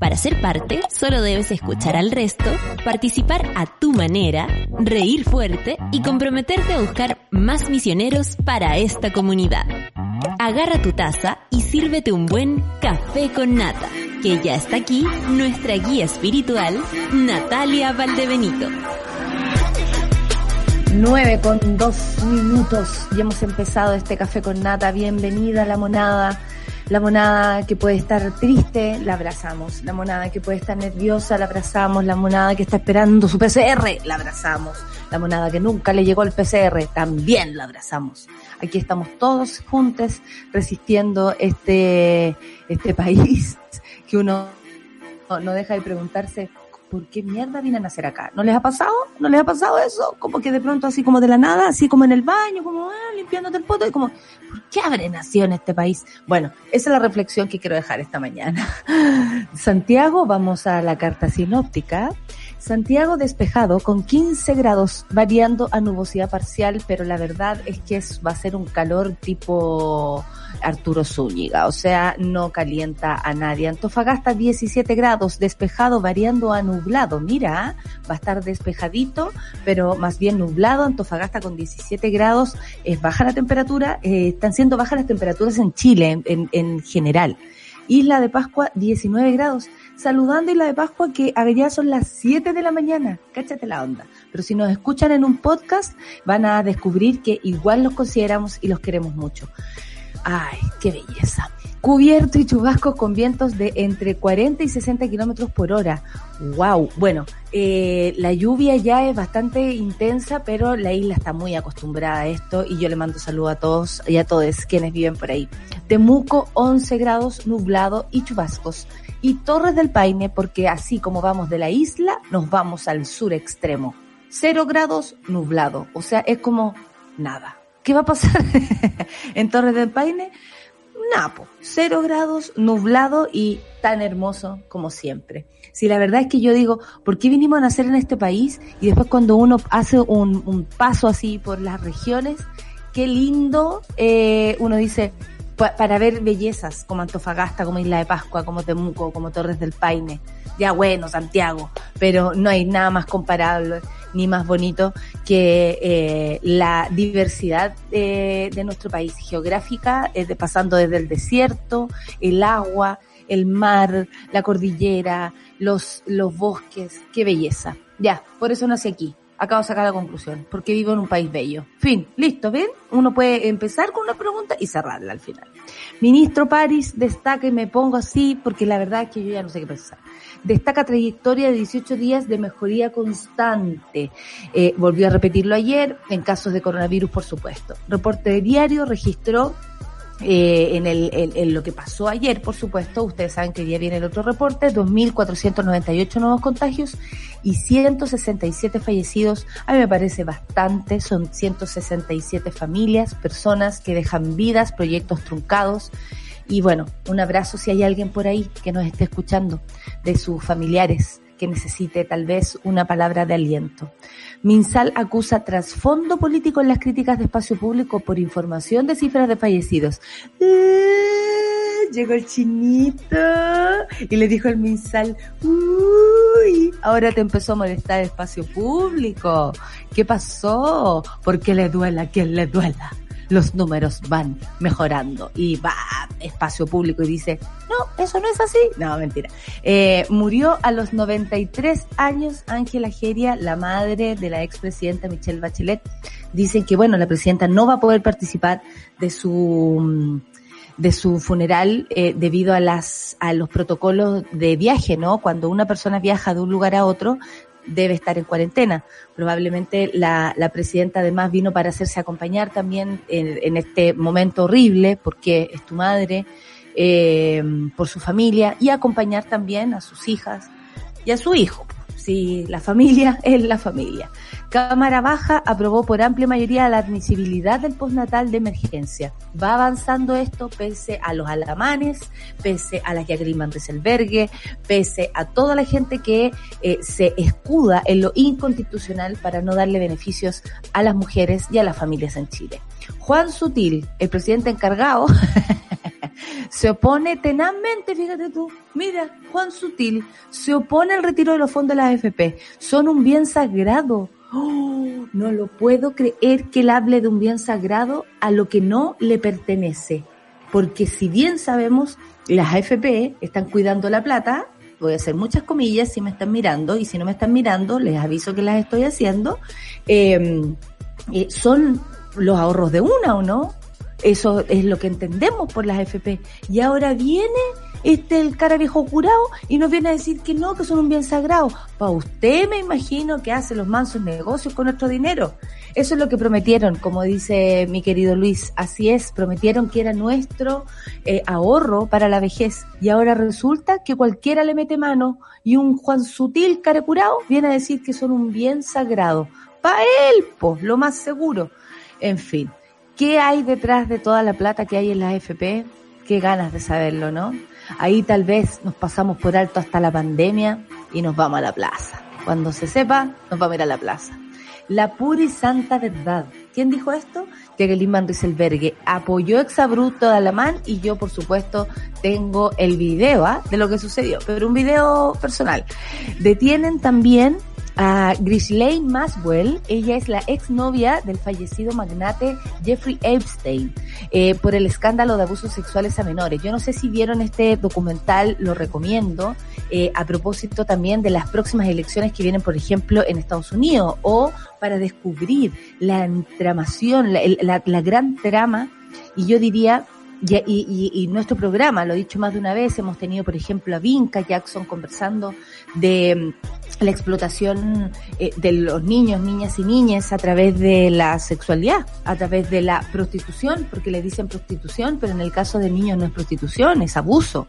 Para ser parte, solo debes escuchar al resto, participar a tu manera, reír fuerte y comprometerte a buscar más misioneros para esta comunidad. Agarra tu taza y sírvete un buen café con nata, que ya está aquí nuestra guía espiritual, Natalia Valdebenito. 9 con 2 minutos y hemos empezado este café con nata. Bienvenida a la monada. La monada que puede estar triste, la abrazamos. La monada que puede estar nerviosa, la abrazamos. La monada que está esperando su PCR, la abrazamos. La monada que nunca le llegó el PCR, también la abrazamos. Aquí estamos todos juntos resistiendo este, este país que uno no deja de preguntarse ¿por qué mierda vienen a hacer acá? ¿No les ha pasado? ¿No les ha pasado eso? Como que de pronto así como de la nada, así como en el baño, como ah, limpiándote el poto y como, ¿por qué habré nacido en este país? Bueno, esa es la reflexión que quiero dejar esta mañana. Santiago, vamos a la carta sinóptica. Santiago despejado con 15 grados, variando a nubosidad parcial, pero la verdad es que es, va a ser un calor tipo Arturo Zúñiga, o sea, no calienta a nadie. Antofagasta 17 grados, despejado, variando a nublado. Mira, va a estar despejadito, pero más bien nublado. Antofagasta con 17 grados, es baja la temperatura, eh, están siendo bajas las temperaturas en Chile en, en general. Isla de Pascua 19 grados saludando Isla de Pascua que allá son las 7 de la mañana. Cáchate la onda. Pero si nos escuchan en un podcast, van a descubrir que igual los consideramos y los queremos mucho. Ay, qué belleza. Cubierto y chubascos con vientos de entre 40 y 60 kilómetros por hora. Wow. Bueno, eh, la lluvia ya es bastante intensa, pero la isla está muy acostumbrada a esto y yo le mando saludo a todos y a todos quienes viven por ahí. Temuco 11 grados nublado y chubascos y Torres del Paine porque así como vamos de la isla, nos vamos al sur extremo. Cero grados nublado, o sea, es como nada. ¿Qué va a pasar en Torres del Paine? Napo, cero grados nublado y tan hermoso como siempre. Si la verdad es que yo digo, ¿por qué vinimos a nacer en este país? Y después cuando uno hace un, un paso así por las regiones, qué lindo, eh, uno dice, para ver bellezas como Antofagasta, como Isla de Pascua, como Temuco, como Torres del Paine. Ya bueno, Santiago, pero no hay nada más comparable ni más bonito que eh, la diversidad de nuestro país geográfica, eh, pasando desde el desierto, el agua, el mar, la cordillera, los, bosques, qué belleza. Ya, por eso nací aquí, acabo de sacar la conclusión, porque vivo en un país bello. Fin, listo, ¿ven? Uno puede empezar con una pregunta y cerrarla al final. Ministro París destaca, y me pongo así porque la verdad es que yo ya no sé qué pensar. Destaca trayectoria de 18 días de mejoría constante. Eh, volvió a repetirlo ayer, en casos de coronavirus, por supuesto. Reporte de diario registró eh, en, el, en, lo que pasó ayer, por supuesto, ustedes saben que ya viene el otro reporte, 2.498 nuevos contagios y 167 fallecidos. A mí me parece bastante, son 167 familias, personas que dejan vidas, proyectos truncados. Y bueno, un abrazo si hay alguien por ahí que nos esté escuchando, de sus familiares que necesite tal vez una palabra de aliento. Minsal acusa trasfondo político en las críticas de espacio público por información de cifras de fallecidos. ¡Eh! Llegó el chinito y le dijo al Minsal, uy, ahora te empezó a molestar el espacio público. ¿Qué pasó? ¿Por qué le duela a quien le duela? Los números van mejorando y va espacio público y dice, no, eso no es así. No, mentira. Eh, murió a los 93 años Ángela Geria, la madre de la expresidenta Michelle Bachelet. Dicen que, bueno, la presidenta no va a poder participar de su de su funeral eh, debido a las a los protocolos de viaje, ¿no? Cuando una persona viaja de un lugar a otro, debe estar en cuarentena. Probablemente la, la presidenta además vino para hacerse acompañar también en, en este momento horrible, porque es tu madre, eh, por su familia, y acompañar también a sus hijas, y a su hijo. Si la familia es la familia. Cámara Baja aprobó por amplia mayoría la admisibilidad del postnatal de emergencia. Va avanzando esto pese a los alamanes, pese a la que agriman Rieselbergue, pese a toda la gente que eh, se escuda en lo inconstitucional para no darle beneficios a las mujeres y a las familias en Chile. Juan Sutil, el presidente encargado, se opone tenazmente, fíjate tú, mira, Juan Sutil se opone al retiro de los fondos de la AFP. Son un bien sagrado Oh, no lo puedo creer que él hable de un bien sagrado a lo que no le pertenece. Porque si bien sabemos, las AFP están cuidando la plata, voy a hacer muchas comillas si me están mirando, y si no me están mirando, les aviso que las estoy haciendo, em, eh, son los ahorros de una o no. Eso es lo que entendemos por las AFP. Y ahora viene este el cara viejo curado y nos viene a decir que no, que son un bien sagrado. Para usted me imagino que hace los mansos negocios con nuestro dinero. Eso es lo que prometieron, como dice mi querido Luis. Así es, prometieron que era nuestro eh, ahorro para la vejez. Y ahora resulta que cualquiera le mete mano y un Juan Sutil cara curado viene a decir que son un bien sagrado. Para él, pues, lo más seguro. En fin, ¿qué hay detrás de toda la plata que hay en la AFP? Qué ganas de saberlo, ¿no? Ahí tal vez nos pasamos por alto hasta la pandemia y nos vamos a la plaza. Cuando se sepa, nos vamos a ir a la plaza. La pura y santa verdad. ¿Quién dijo esto? Jacqueline Van Rieselbergue apoyó Exabruto de Alamán y yo, por supuesto, tengo el video ¿ah? de lo que sucedió, pero un video personal. Detienen también a Ghislaine Maswell, ella es la exnovia del fallecido magnate Jeffrey Epstein, eh, por el escándalo de abusos sexuales a menores. Yo no sé si vieron este documental, lo recomiendo, eh, a propósito también de las próximas elecciones que vienen, por ejemplo, en Estados Unidos, o para descubrir la tramación, la, la gran trama, y yo diría y, y, y, nuestro programa, lo he dicho más de una vez, hemos tenido, por ejemplo, a Vinca Jackson conversando de mm, la explotación eh, de los niños, niñas y niñas a través de la sexualidad, a través de la prostitución, porque le dicen prostitución, pero en el caso de niños no es prostitución, es abuso.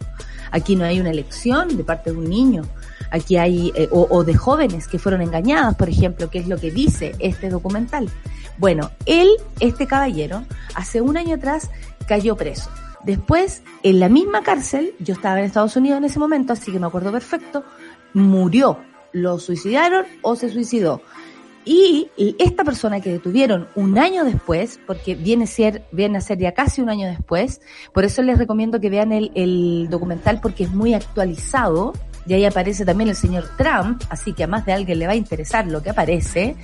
Aquí no hay una elección de parte de un niño. Aquí hay, eh, o, de jóvenes que fueron engañadas, por ejemplo, que es lo que dice este documental. Bueno, él, este caballero, hace un año atrás cayó preso. Después, en la misma cárcel, yo estaba en Estados Unidos en ese momento, así que me acuerdo perfecto, murió. Lo suicidaron o se suicidó. Y esta persona que detuvieron un año después, porque viene a ser, viene a ser ya casi un año después, por eso les recomiendo que vean el, el documental porque es muy actualizado, y ahí aparece también el señor Trump, así que a más de alguien le va a interesar lo que aparece.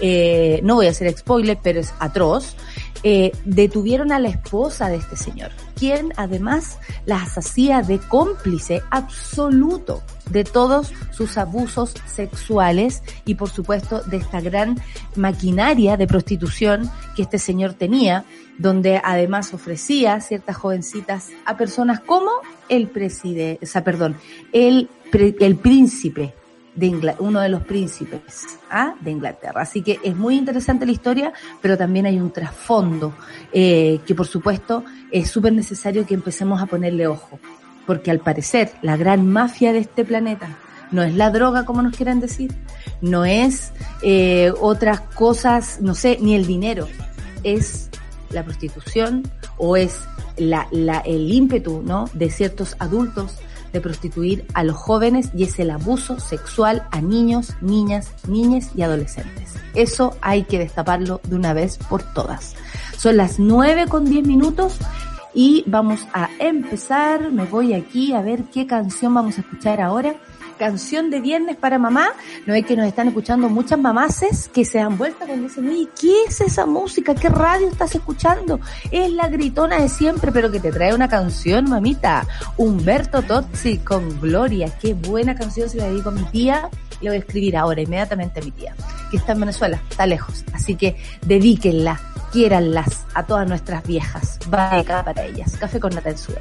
Eh, no voy a hacer spoiler, pero es atroz. Eh, detuvieron a la esposa de este señor, quien además las hacía de cómplice absoluto de todos sus abusos sexuales y por supuesto de esta gran maquinaria de prostitución que este señor tenía, donde además ofrecía ciertas jovencitas a personas como el presidente, o sea, perdón, el, el príncipe de Inglaterra, uno de los príncipes ¿ah? de Inglaterra. Así que es muy interesante la historia, pero también hay un trasfondo eh, que por supuesto es súper necesario que empecemos a ponerle ojo porque al parecer la gran mafia de este planeta no es la droga como nos quieran decir, no es eh, otras cosas, no sé, ni el dinero, es la prostitución o es la, la, el ímpetu ¿no? de ciertos adultos de prostituir a los jóvenes y es el abuso sexual a niños, niñas, niñas y adolescentes. Eso hay que destaparlo de una vez por todas. Son las nueve con diez minutos y vamos a empezar. Me voy aquí a ver qué canción vamos a escuchar ahora. Canción de viernes para mamá. No es que nos están escuchando muchas mamaces que se han vuelto cuando dicen, oye, ¿qué es esa música? ¿Qué radio estás escuchando? Es la gritona de siempre, pero que te trae una canción, mamita. Humberto Tozzi con Gloria. Qué buena canción se la dedico a mi tía. Le voy a escribir ahora, inmediatamente a mi tía, que está en Venezuela, está lejos. Así que dedíquenla quiéranlas a todas nuestras viejas. Va acá para ellas. Café con nata en suelo.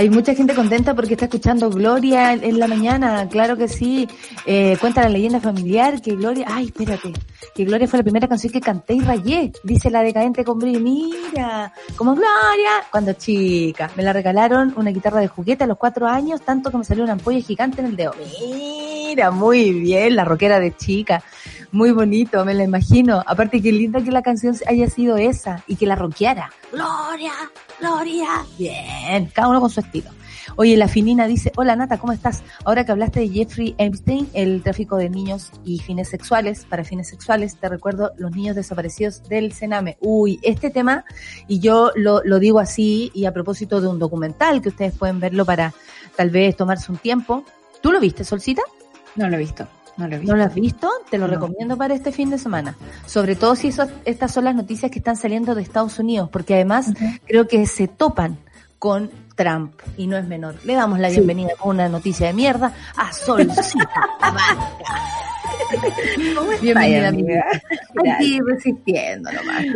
Hay mucha gente contenta porque está escuchando Gloria en la mañana, claro que sí. Eh, cuenta la leyenda familiar que Gloria, ay, espérate, que Gloria fue la primera canción que canté y rayé, dice la decadente con Mira, como Gloria, cuando chica, me la regalaron una guitarra de juguete a los cuatro años, tanto que me salió una ampolla gigante en el dedo. Mira, muy bien, la rockera de chica. Muy bonito, me la imagino. Aparte, qué linda que la canción haya sido esa y que la rockeara. Gloria, Gloria. Bien, cada uno con su estilo. Oye, la finina dice, hola Nata, ¿cómo estás? Ahora que hablaste de Jeffrey Epstein, el tráfico de niños y fines sexuales, para fines sexuales, te recuerdo los niños desaparecidos del Sename. Uy, este tema, y yo lo, lo digo así, y a propósito de un documental que ustedes pueden verlo para tal vez tomarse un tiempo. ¿Tú lo viste, Solcita? No lo he visto. No lo, ¿No lo has visto? Te lo recomiendo para este fin de semana. Sobre todo si eso, estas son las noticias que están saliendo de Estados Unidos, porque además creo que se topan con Trump y no es menor. Le damos la bienvenida con una noticia de mierda a Solcita Bienvenida, amiga. Aquí resistiendo nomás.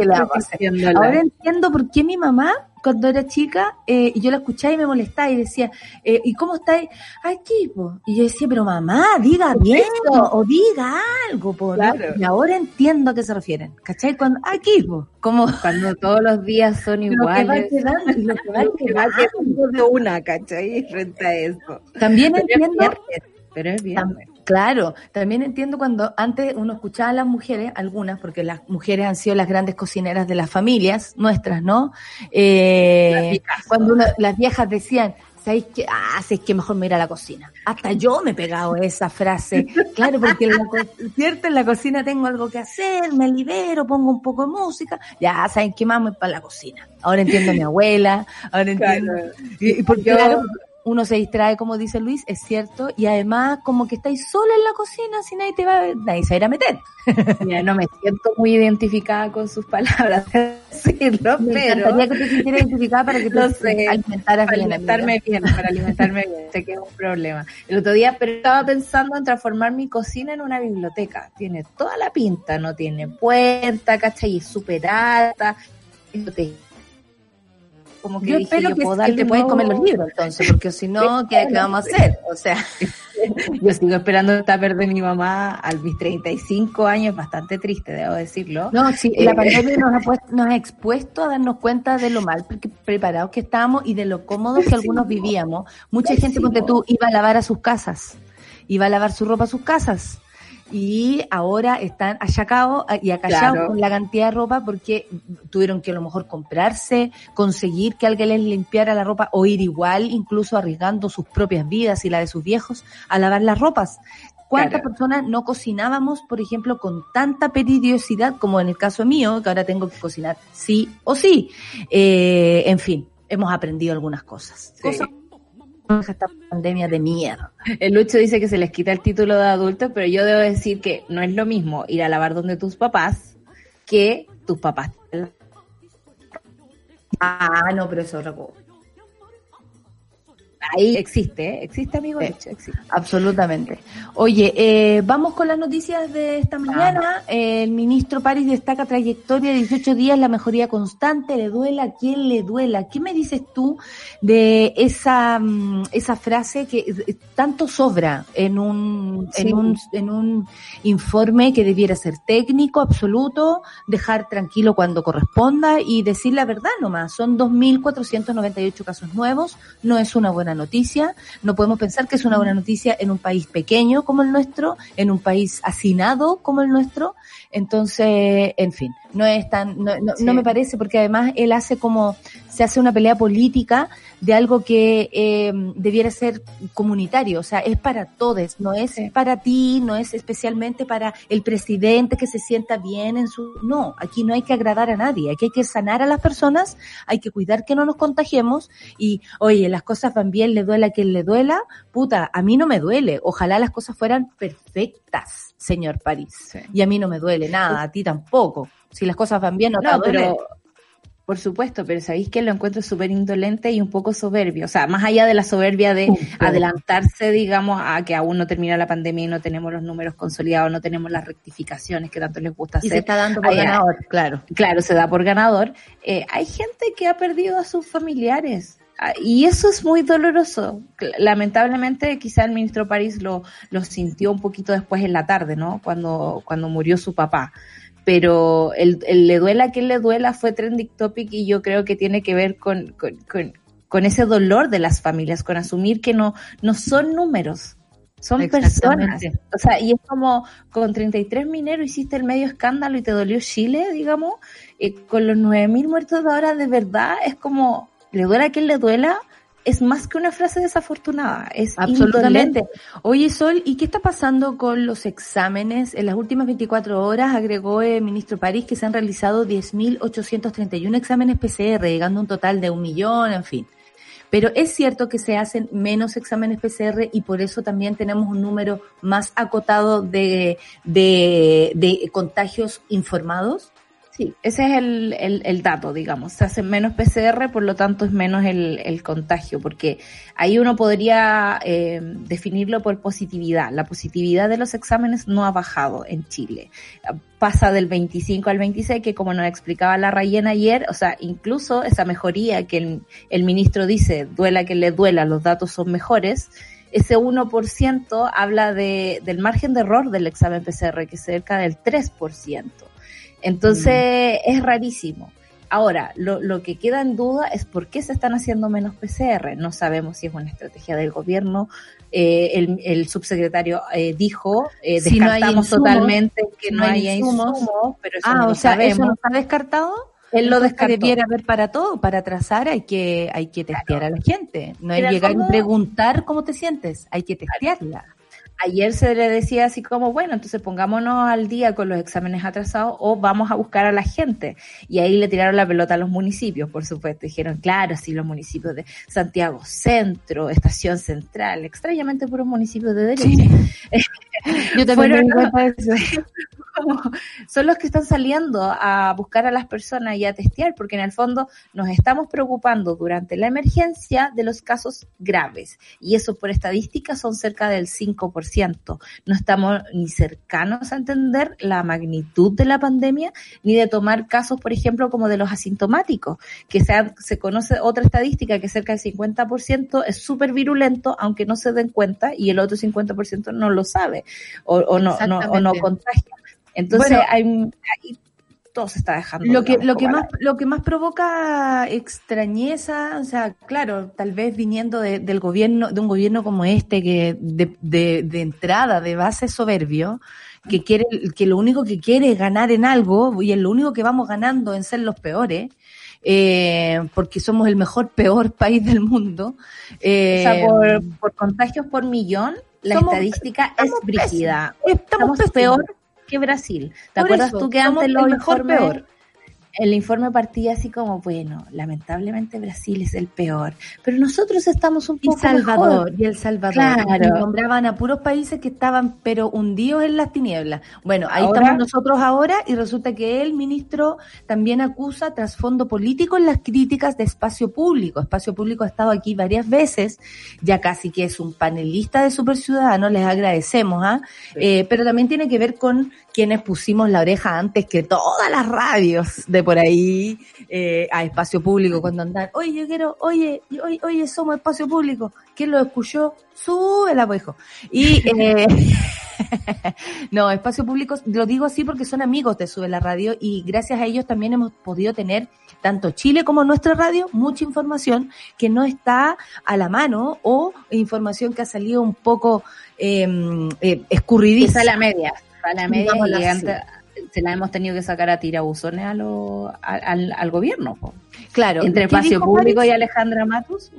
Ahora entiendo por qué mi mamá cuando era chica, eh, y yo la escuchaba y me molestaba y decía, eh, ¿y cómo estáis? Aquí, po. Y yo decía, pero mamá, diga bien o diga algo, po. Y ahora entiendo a qué se refieren. ¿Cachai? Cuando, aquí, po. Como cuando todos los días son iguales. Lo que va quedando, de una, ¿cachai? Frente a eso. También entiendo. pero es bien. Claro, también entiendo cuando antes uno escuchaba a las mujeres, algunas, porque las mujeres han sido las grandes cocineras de las familias nuestras, ¿no? Eh, cuando las viejas decían, ¿sabéis qué? Ah, es que mejor me ir a la cocina. Hasta yo me he pegado esa frase. Claro, porque en la, cierto, en la cocina tengo algo que hacer, me libero, pongo un poco de música. Ya, ¿saben qué más? Me para la cocina. Ahora entiendo a mi abuela, ahora entiendo. Y, porque, claro, uno se distrae, como dice Luis, es cierto, y además como que estáis sola en la cocina, si nadie te va, nadie se va a ir a meter. Ya no me siento muy identificada con sus palabras, decirlo, me pero... encantaría que te sintieras identificada para que tú no sé, alimentaras para alimentarme bien, para alimentarme bien, sé que es un problema. El otro día pero estaba pensando en transformar mi cocina en una biblioteca, tiene toda la pinta, no tiene puerta, ¿cachai? Es súper alta, como que yo espero que, te puedes comer los libros entonces, porque si no, ¿qué, vamos a hacer? O sea, yo sigo esperando el tupper de mi mamá a mis 35 años, bastante triste, debo decirlo. No, sí, la eh, pandemia nos ha, puesto, nos ha expuesto a darnos cuenta de lo mal preparados que estábamos y de lo cómodos que algunos vivíamos. Mucha gente, porque tú, iba a lavar a sus casas, iba a lavar su ropa a sus casas y ahora están achacados y acallados con la cantidad de ropa porque tuvieron que a lo mejor comprarse, conseguir que alguien les limpiara la ropa o ir igual, incluso arriesgando sus propias vidas y la de sus viejos a lavar las ropas. ¿Cuántas personas no cocinábamos, por ejemplo, con tanta peridiosidad como en el caso mío, que ahora tengo que cocinar sí o sí? Eh, en fin, hemos aprendido algunas cosas. Cosas esta pandemia de mierda. El Lucho dice que se les quita el título de adulto, pero yo debo decir que no es lo mismo ir a lavar donde tus papás que tus papás. Ah, no, pero eso es otra cosa ahí existe, ¿eh? existe amigo existe. Absolutamente. Oye, eh, vamos con las noticias de esta mañana. el ministro París destaca trayectoria de 18 días, la mejoría constante, le duela a quien le duela. ¿Qué me dices tú de esa, mm, esa frase que eh, tanto sobra en un, en un, en un informe que debiera ser técnico, absoluto, dejar tranquilo cuando corresponda y decir la verdad nomás? Son 2.498 casos nuevos, no es una buena noticia. No podemos pensar que es una buena noticia en un país pequeño como el nuestro, en un país hacinado como el nuestro. Entonces, en fin, no es tan, no, no, me parece porque además él hace como, se hace una pelea política de algo que eh, debiera ser comunitario, o sea, es para todos, no es para ti, no es especialmente para el presidente que se sienta bien en su, no, aquí no hay que agradar a nadie, aquí hay que sanar a las personas, hay que cuidar que no nos contagiemos y, oye, las cosas van bien, le duela a quien le duela, puta, a mí no me duele, ojalá las cosas fueran perfectas, señor París, y a mí no me duele nada, a ti tampoco. Si las cosas van bien, no, no pero por supuesto, pero sabéis que lo encuentro súper indolente y un poco soberbio. O sea, más allá de la soberbia de adelantarse, digamos, a que aún no termina la pandemia y no tenemos los números consolidados, no tenemos las rectificaciones que tanto les gusta hacer. Y se está dando por ganador, claro. Claro, se da por ganador. Eh, hay gente que ha perdido a sus familiares. Ah, y eso es muy doloroso. Lamentablemente, quizá el ministro París lo, lo sintió un poquito después en la tarde, ¿no? Cuando, cuando murió su papá pero el, le duela a quien le duela fue trending topic y yo creo que tiene que ver con, con, ese dolor de las familias, con asumir que no, no son números, son personas. O sea, y es como con 33 mineros hiciste el medio escándalo y te dolió Chile, digamos, eh, con los 9.000 muertos de ahora de verdad es como, le duela a quien le duela, es más que una frase desafortunada, es absolutamente. Oye, Sol, ¿y qué está pasando con los exámenes? En las últimas 24 horas agregó el ministro París que se han realizado 10.831 exámenes PCR, llegando a un total de un millón, en fin. Pero es cierto que se hacen menos exámenes PCR y por eso también tenemos un número más acotado de, de, de contagios informados. Sí, ese es el, el, dato, digamos. Se hacen menos PCR, por lo tanto es menos el, el contagio, porque ahí uno podría eh, definirlo por positividad. La positividad de los exámenes no ha bajado en Chile. Pasa del 25 al 26, que como nos explicaba la Rayena ayer, o sea, incluso esa mejoría que el, el ministro dice, duela que le duela, los datos son mejores, ese 1% habla de, del margen de error del examen PCR, que es cerca del 3%. Entonces mm. es rarísimo. Ahora, lo, lo, que queda en duda es por qué se están haciendo menos PCR. No sabemos si es una estrategia del gobierno. Eh, el, el, subsecretario eh, dijo, eh, descartamos totalmente que no, haya insumos, pero eso ah, no o sea, ¿eso no está descartado? Él lo descartó. debiera haber para todo, para trazar hay que, hay que testear a la gente. No es llegar y preguntar cómo te sientes, hay que testearla ayer se le decía así como, bueno, entonces pongámonos al día con los exámenes atrasados o vamos a buscar a la gente. Y ahí le tiraron la pelota a los municipios, por supuesto. Dijeron, claro, sí, los municipios de Santiago Centro, Estación Central, extrañamente puros municipios de derecha. Yo también son los que están saliendo a buscar a las personas y a testear, porque en el fondo nos estamos preocupando durante la emergencia de los casos graves. Y eso por estadística son cerca del 5%. No estamos ni cercanos a entender la magnitud de la pandemia, ni de tomar casos, por ejemplo, como de los asintomáticos, que se, se conoce otra estadística que cerca del 50% es súper virulento, aunque no se den cuenta, y el otro 50% no lo sabe o, o no, no, o no contagia. Entonces hay, todo se está dejando. Lo que, lo que más, lo que más provoca extrañeza, o sea, claro, tal vez viniendo del gobierno, de un gobierno como este, que de, de, de entrada, de base soberbio, que quiere, que lo único que quiere es ganar en algo, y es lo único que vamos ganando en ser los peores, eh, porque somos el mejor, peor país del mundo. Eh, o sea, eh, por, por contagios por millón, la estadística es brígida. Estamos, estamos peor que Brasil. ¿Te acuerdas tú que antes lo mejor peor? El informe partía así como, bueno, lamentablemente Brasil es el peor, pero nosotros estamos un poco y Salvador, Y El Salvador. Claro. nombraban a puros países que estaban, pero hundidos en las tinieblas. Bueno, ahí estamos nosotros ahora y resulta que el ministro también acusa trasfondo político en las críticas de espacio público. Espacio público ha estado aquí varias veces, ya casi que es un panelista de Super Ciudadano, les agradecemos, ¿ah? Eh, pero también tiene que ver con quienes pusimos la oreja antes que todas las radios de por ahí eh, a espacio público cuando andan, oye, yo quiero, oye, oye, oye, somos espacio público. ¿Quién lo escuchó? Sube la hijo. Y, eh, no, espacio público, lo digo así porque son amigos de Sube la Radio y gracias a ellos también hemos podido tener, tanto Chile como nuestra radio, mucha información que no está a la mano o información que ha salido un poco eh, eh escurridiza. a la media, a la media se la hemos tenido que sacar a tirabuzones a lo, al, al, gobierno. Claro. Entre espacio público y Alejandra Matus,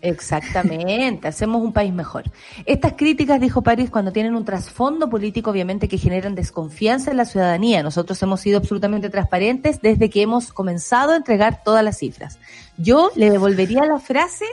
Exactamente, hacemos un país mejor. Estas críticas, dijo París, cuando tienen un trasfondo político, obviamente que generan desconfianza en la ciudadanía. Nosotros hemos sido absolutamente transparentes desde que hemos comenzado a entregar todas las cifras. Yo le devolvería la frase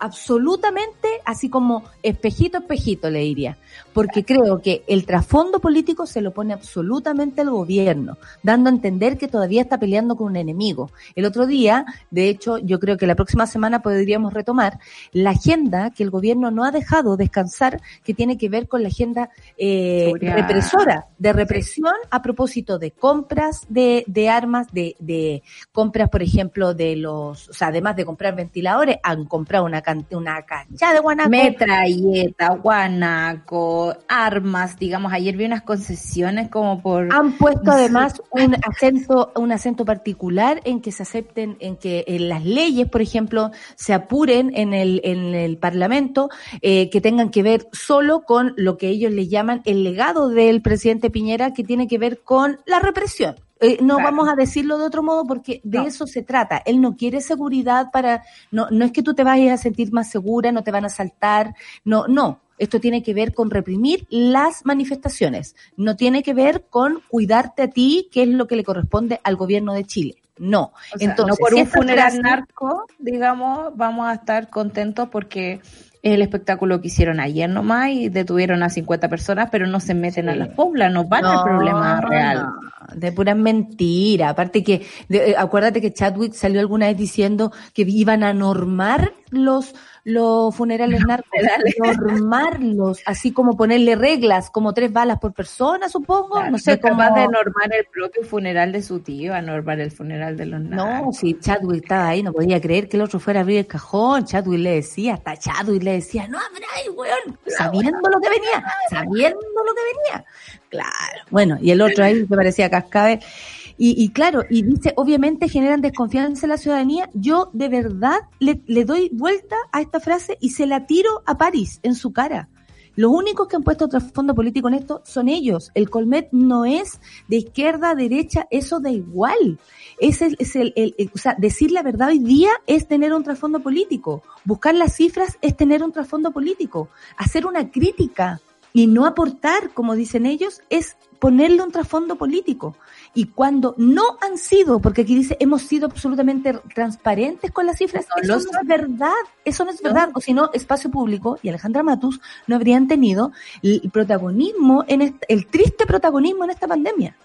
absolutamente así como espejito, espejito, le diría. Porque creo que el trasfondo político se lo pone absolutamente el gobierno, dando a entender que todavía está peleando con un enemigo. El otro día, de hecho, yo creo que la próxima semana podríamos retomar la agenda que el gobierno no ha dejado descansar, que tiene que ver con la agenda eh, represora, de represión a propósito de compras de, de armas, de, de compras, por ejemplo, de los, o sea, además de comprar ventiladores, han comprado una una cancha de guanaco. Metralleta, guanaco, armas, digamos, ayer vi unas concesiones como por... Han puesto además un acento, un acento particular en que se acepten, en que en las leyes, por ejemplo, se apuren en el, en el Parlamento, eh, que tengan que ver solo con lo que ellos le llaman el legado del presidente Piñera, que tiene que ver con la represión. Eh, no vamos a decirlo de otro modo porque de eso se trata. Él no quiere seguridad para, no, no es que tú te vayas a sentir más segura, no te van a saltar, no, no. Esto tiene que ver con reprimir las manifestaciones. No tiene que ver con cuidarte a ti, que es lo que le corresponde al gobierno de Chile. No. Entonces, por un funeral narco, digamos, vamos a estar contentos porque el espectáculo que hicieron ayer nomás y detuvieron a 50 personas, pero no se meten a las poblas, no van al problema real. De pura mentira. Aparte que, eh, acuérdate que Chadwick salió alguna vez diciendo que iban a normar los los funerales narcos, normarlos, así como ponerle reglas, como tres balas por persona, supongo, no sé cómo. Capaz de normar el propio funeral de su tío, a normar el funeral de los narcos. No, si Chadwick estaba ahí, no podía creer que el otro fuera a abrir el cajón, Chadwick le decía, hasta Chadwick le decía, no abráis, weón, sabiendo lo que venía, sabiendo lo que venía. Claro, bueno, y el otro ahí que parecía cascabel. Y, claro, y dice, obviamente generan desconfianza en la ciudadanía. Yo de verdad le, doy vuelta a esta frase y se la tiro a París en su cara. Los únicos que han puesto trasfondo político en esto son ellos. El Colmet no es de izquierda a derecha, eso da igual. Ese es el, el, o sea, decir la verdad hoy día es tener un trasfondo político. Buscar las cifras es tener un trasfondo político. Hacer una crítica y no aportar, como dicen ellos, es ponerle un trasfondo político. Y cuando no han sido, porque aquí dice, hemos sido absolutamente transparentes con las cifras, eso no es verdad, eso no es verdad. O si no, Espacio Público y Alejandra Matus no habrían tenido el protagonismo, en el triste protagonismo en esta pandemia.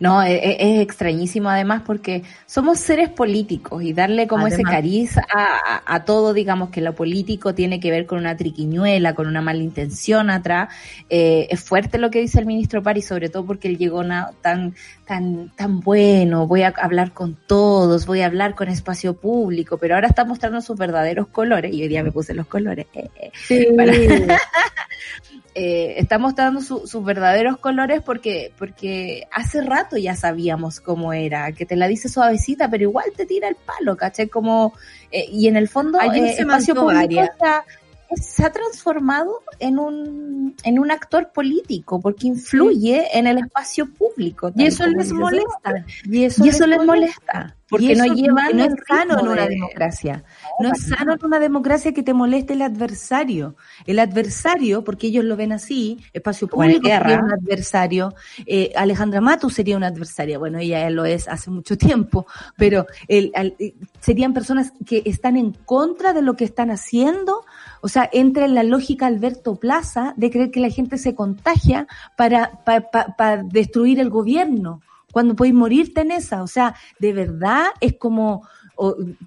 No, e, e, es, extrañísimo además porque somos seres políticos y darle como ese cariz a, todo, digamos que lo político tiene que ver con una triquiñuela, con una mala intención atrás. Eh, es fuerte lo que dice el ministro Pari, sobre todo porque él llegó tan, tan, tan bueno, voy a hablar con todos, voy a hablar con espacio público, pero ahora está mostrando sus verdaderos colores y hoy día me puse los colores. Eh, eh, sí. eh, está mostrando sus verdaderos colores porque, porque hace rato ya sabíamos cómo era, que te la dice suavecita, pero igual te tira el palo, ¿caché? Como, eh, y en el fondo, eh, espacio público está, se ha transformado en un, en un actor político porque influye en el espacio público. Y eso les molesta. Y eso, les, molesta. Porque no llevan no es sano en una democracia. No, es sano en una democracia que te moleste el adversario. El adversario, porque ellos lo ven así, espacio público sería un adversario, eh, Alejandra Matu sería una adversaria. Bueno, ella lo es hace mucho tiempo, pero el, eh, serían personas que están en contra de lo que están haciendo o sea, entra en la lógica Alberto Plaza de creer que la gente se contagia para, para, destruir el gobierno, cuando podéis morirte en esa. O sea, de verdad es como,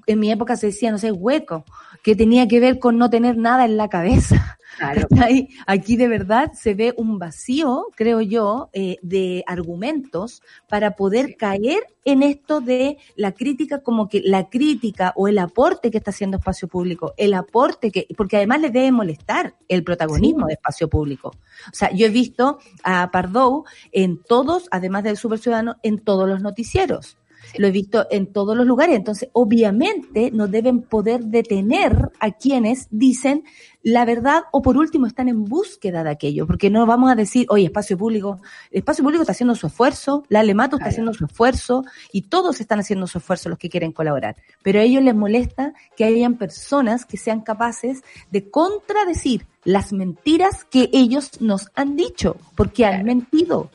en mi época se decía, no sé, hueco, que tenía que ver con no tener nada en la cabeza. Aquí de verdad se ve un vacío, creo yo, eh, de argumentos para poder caer en esto de la crítica, como que la crítica o el aporte que está haciendo espacio público, el aporte que, porque además le debe molestar el protagonismo de espacio público. O sea, yo he visto a Pardo en todos, además del Super Ciudadano, en todos los noticieros. Lo he visto en todos los lugares. Entonces, obviamente, no deben poder detener a quienes dicen la verdad o por último están en búsqueda de aquello, porque no vamos a decir, oye, espacio público, el espacio público está haciendo su esfuerzo, la Alemato está haciendo su esfuerzo y todos están haciendo su esfuerzo los que quieren colaborar. Pero a ellos les molesta que hayan personas que sean capaces de contradecir las mentiras que ellos nos han dicho, porque han mentido.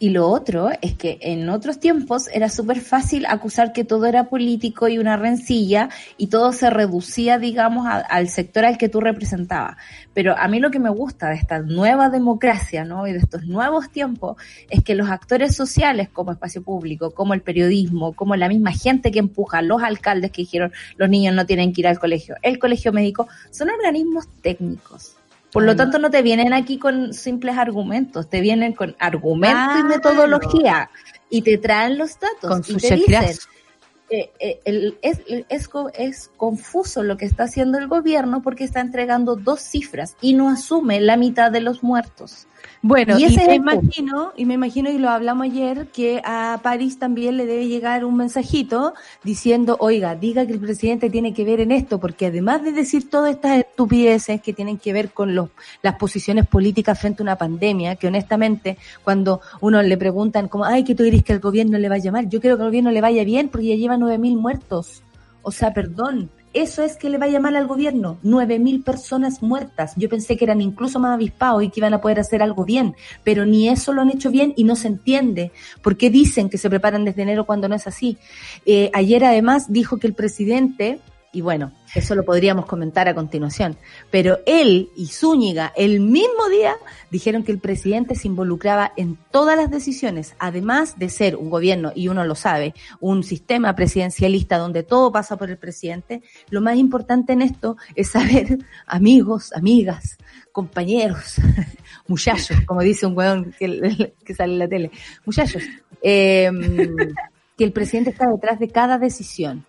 Y lo otro es que en otros tiempos era súper fácil acusar que todo era político y una rencilla y todo se reducía, digamos, al sector al que tú representabas. Pero a mí lo que me gusta de esta nueva democracia, ¿no? Y de estos nuevos tiempos es que los actores sociales como espacio público, como el periodismo, como la misma gente que empuja, los alcaldes que dijeron los niños no tienen que ir al colegio, el colegio médico, son organismos técnicos por lo tanto, no te vienen aquí con simples argumentos, te vienen con argumentos y metodología y te traen los datos con y te dicen, eh, eh, es, confuso lo que está haciendo el gobierno porque está entregando dos cifras y no asume la mitad de los muertos. Bueno, y, me imagino, y me imagino, y lo hablamos ayer, que a París también le debe llegar un mensajito diciendo, oiga, diga que el presidente tiene que ver en esto, porque además de decir todas estas estupideces que tienen que ver con los, las posiciones políticas frente a una pandemia, que honestamente, cuando uno le preguntan como, ay, que tú dirías que el gobierno le va a llamar, yo creo que el gobierno le vaya bien porque ya llevan 9.000 muertos. O sea, perdón, eso es que le vaya mal al gobierno. 9.000 personas muertas. Yo pensé que eran incluso más avispados y que iban a poder hacer algo bien, pero ni eso lo han hecho bien y no se entiende. ¿Por qué dicen que se preparan desde enero cuando no es así? Eh, ayer además dijo que el presidente y bueno, eso lo podríamos comentar a continuación. Pero él y Zúñiga el mismo día dijeron que el presidente se involucraba en todas las decisiones, además de ser un gobierno, y uno lo sabe, un sistema presidencialista donde todo pasa por el presidente. Lo más importante en esto es saber, amigos, amigas, compañeros, muchachos, como dice un weón que, sale en la tele, muchachos, eh, que el presidente está detrás de cada decisión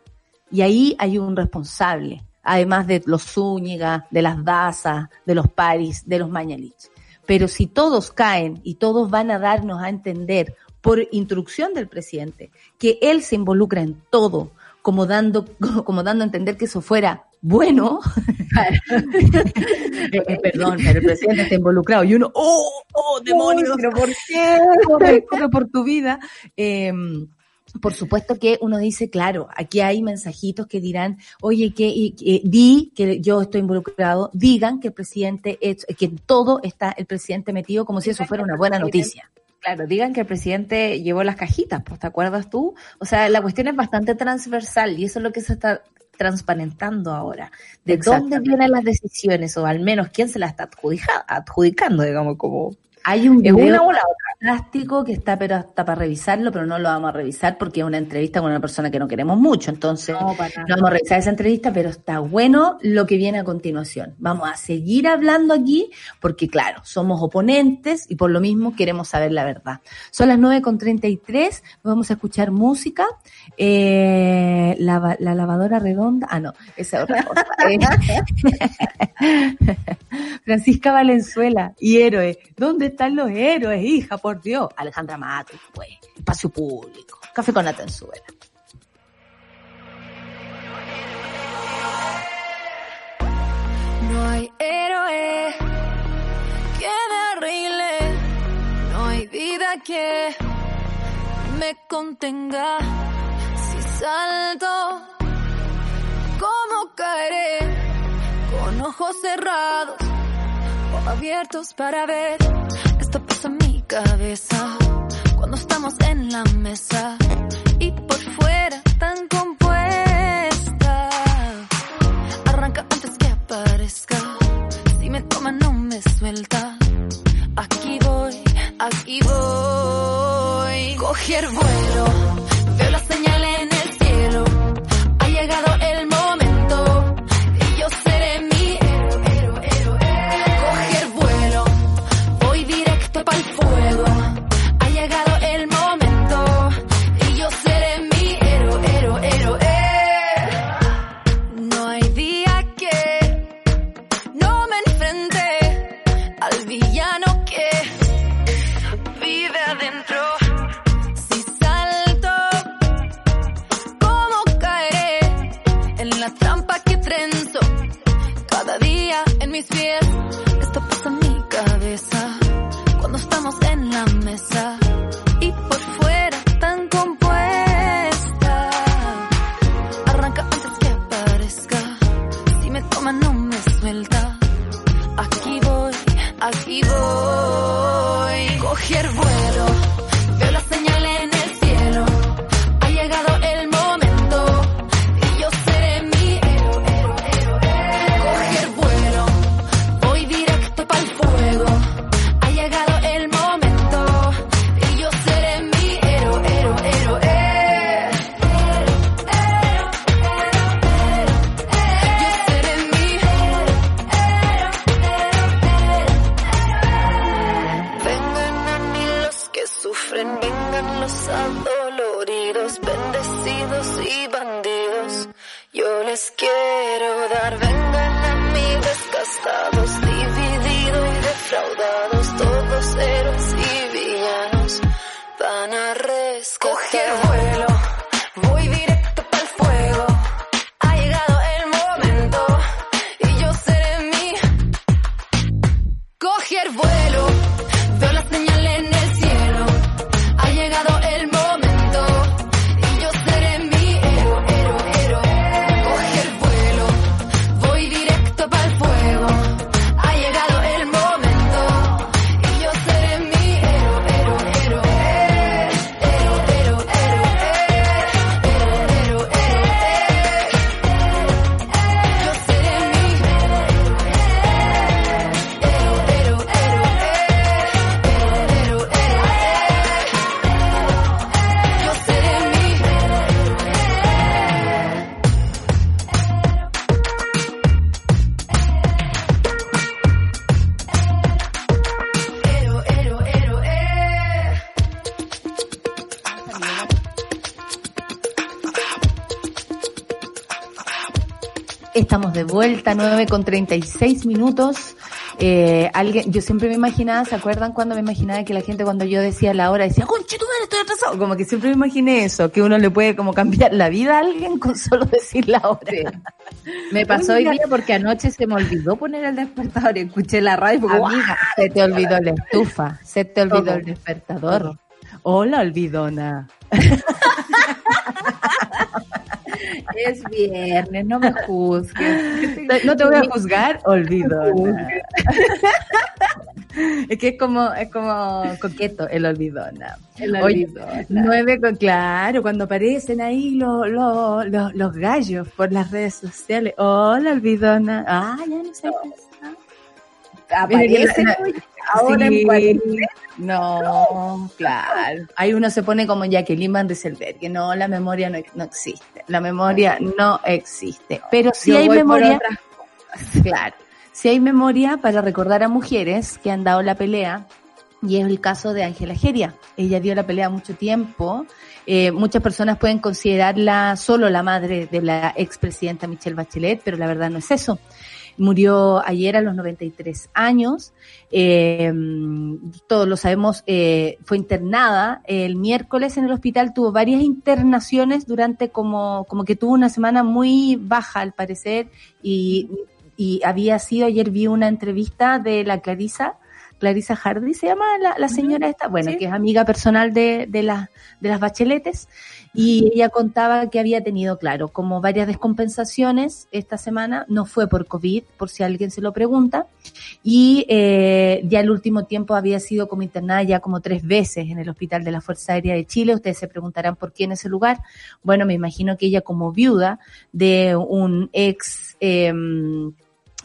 y ahí hay un responsable, además de los Zúñiga, de las Daza, de los Paris, de los Mañalich. Pero si todos caen y todos van a darnos a entender por instrucción del presidente que él se involucra en todo, como dando, como dando a entender que eso fuera bueno, eh, eh, perdón, pero el presidente está involucrado y uno, oh, oh, demonios, pero ¿por qué? Corre, por tu vida. Eh, por supuesto que uno dice, claro, aquí hay mensajitos que dirán, oye, que di que yo estoy involucrado, digan que el presidente, es, que todo está el presidente metido como si eso fuera una buena noticia. Claro, digan que el presidente llevó las cajitas, pues, ¿te acuerdas tú? O sea, la cuestión es bastante transversal y eso es lo que se está transparentando ahora. ¿De dónde vienen las decisiones o al menos quién se las está adjudicando, digamos, como hay un video fantástico que está pero hasta para revisarlo, pero no lo vamos a revisar porque es una entrevista con una persona que no queremos mucho. Entonces, no, vamos a revisar esa entrevista, pero está bueno lo que viene a continuación. Vamos a seguir hablando aquí porque, claro, somos oponentes y por lo mismo queremos saber la verdad. Son las 9.33, vamos a escuchar música. Eh, la, la, lavadora redonda, ah, no, esa es otra cosa. Francisca Valenzuela y héroe. ¿Dónde están los héroes, hija? Por Dios. Alejandra Mato, pues. Espacio público. Café con la tenzuela. No hay héroe me arregle. No hay vida que me contenga. Si salto, ¿cómo caeré? Con ojos cerrados abiertos para ver esto pasa en mi cabeza cuando estamos en la mesa y por fuera tan compuesta. Arranca antes que aparezca. Si me toma no me suelta. Aquí voy, aquí voy. Coger vuelo, vuelta, 9 con 36 minutos. Eh, alguien, yo siempre me imaginaba, ¿se acuerdan cuando me imaginaba que la gente cuando yo decía la hora decía, conche tu madre, estoy atrasado? Como que siempre me imaginé eso, que uno le puede como cambiar la vida a alguien con solo decir la hora. Me pasó hoy día porque anoche se me olvidó poner el despertador y escuché la radio y Amiga, se te olvidó la estufa, se te olvidó el despertador. Hola, olvidona. Es viernes, no me juzgues. No te voy a juzgar, olvido. Es que es como, es como coqueto el olvidona. El olvidona. nueve claro, cuando aparecen ahí los, los, los, los gallos por las redes sociales. Hola, olvidona. Ah, ya no sé. Aparece ahora en cuarentena. No, claro. Ahí uno se pone como Jacqueline Van Rieselberg, que no, la memoria no, no, existe. La memoria no existe. Pero sí hay memoria. Claro. Sí hay memoria para recordar a mujeres que han dado la pelea. Y es el caso de Ángela Geria. Ella dio la pelea mucho tiempo. Eh, muchas personas pueden considerarla solo la madre de la expresidenta Michelle Bachelet, pero la verdad no es eso murió ayer a los 93 años. Eh, todos lo sabemos, eh, fue internada el miércoles en el hospital, tuvo varias internaciones durante como, como que tuvo una semana muy baja al parecer y, y había sido, ayer vi una entrevista de la Clarisa, Clarisa Hardy se llama la, la señora esta, bueno, que es amiga personal de, de, la, de las bacheletes, y ella contaba que había tenido, claro, como varias descompensaciones esta semana, no fue por COVID, por si alguien se lo pregunta, y eh, ya el último tiempo había sido como internada ya como tres veces en el Hospital de la Fuerza Aérea de Chile. Ustedes se preguntarán por qué en ese lugar. Bueno, me imagino que ella como viuda de un ex... Eh,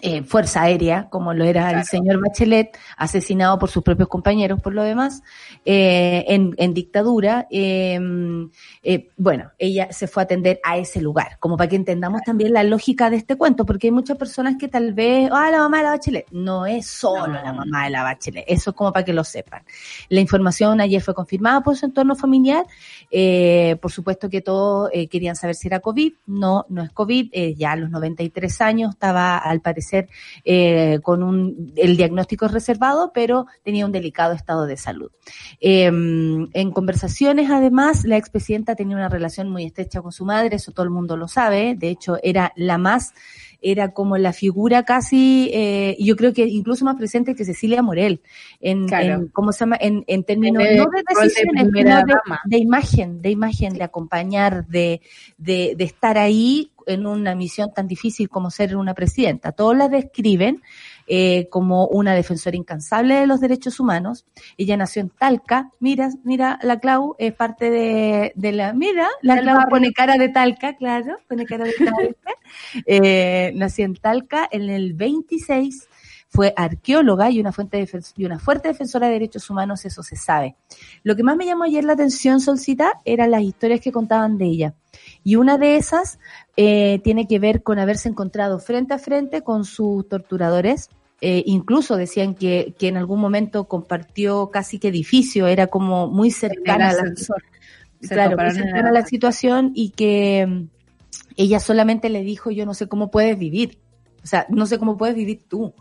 eh, Fuerza Aérea, como lo era el señor Bachelet, asesinado por sus propios compañeros por lo demás, eh, en, en, dictadura. Eh, eh, bueno, ella se fue a atender a ese lugar, como para que entendamos también la lógica de este cuento, porque hay muchas personas que tal vez, ah, la mamá de la Bachelet, no es solo no. la mamá de la Bachelet, eso es como para que lo sepan. La información ayer fue confirmada por su entorno familiar, por supuesto que todos querían saber si era COVID, no, no es COVID, ya a los 93 años estaba al parecer eh, con un, el diagnóstico reservado, pero tenía un delicado estado de salud. Eh, en conversaciones, además, la expresidenta tenía una relación muy estrecha con su madre, eso todo el mundo lo sabe, de hecho era la más era como la figura casi, eh, yo creo que incluso más presente que Cecilia Morel, en, claro. en ¿cómo se llama? En, en términos de, no de decisiones, de, sino de, de, imagen, de imagen, sí. de acompañar, de, de, de estar ahí en una misión tan difícil como ser una presidenta. Todos la describen eh, como una defensora incansable de los derechos humanos. Ella nació en Talca. Mira, mira, la Clau es parte de, de la, mira, la Clau barrio. pone cara de Talca, claro, pone cara de Talca. eh, nació en Talca en el 26 fue arqueóloga y una, fuente y una fuerte defensora de derechos humanos, eso se sabe. Lo que más me llamó ayer la atención, Solcita, eran las historias que contaban de ella. Y una de esas eh, tiene que ver con haberse encontrado frente a frente con sus torturadores. Eh, incluso decían que, que, en algún momento compartió casi que edificio, era como muy cercana a la, claro, muy cercana a la situación y que mm, ella solamente le dijo, yo no sé cómo puedes vivir. O sea, no sé cómo puedes vivir tú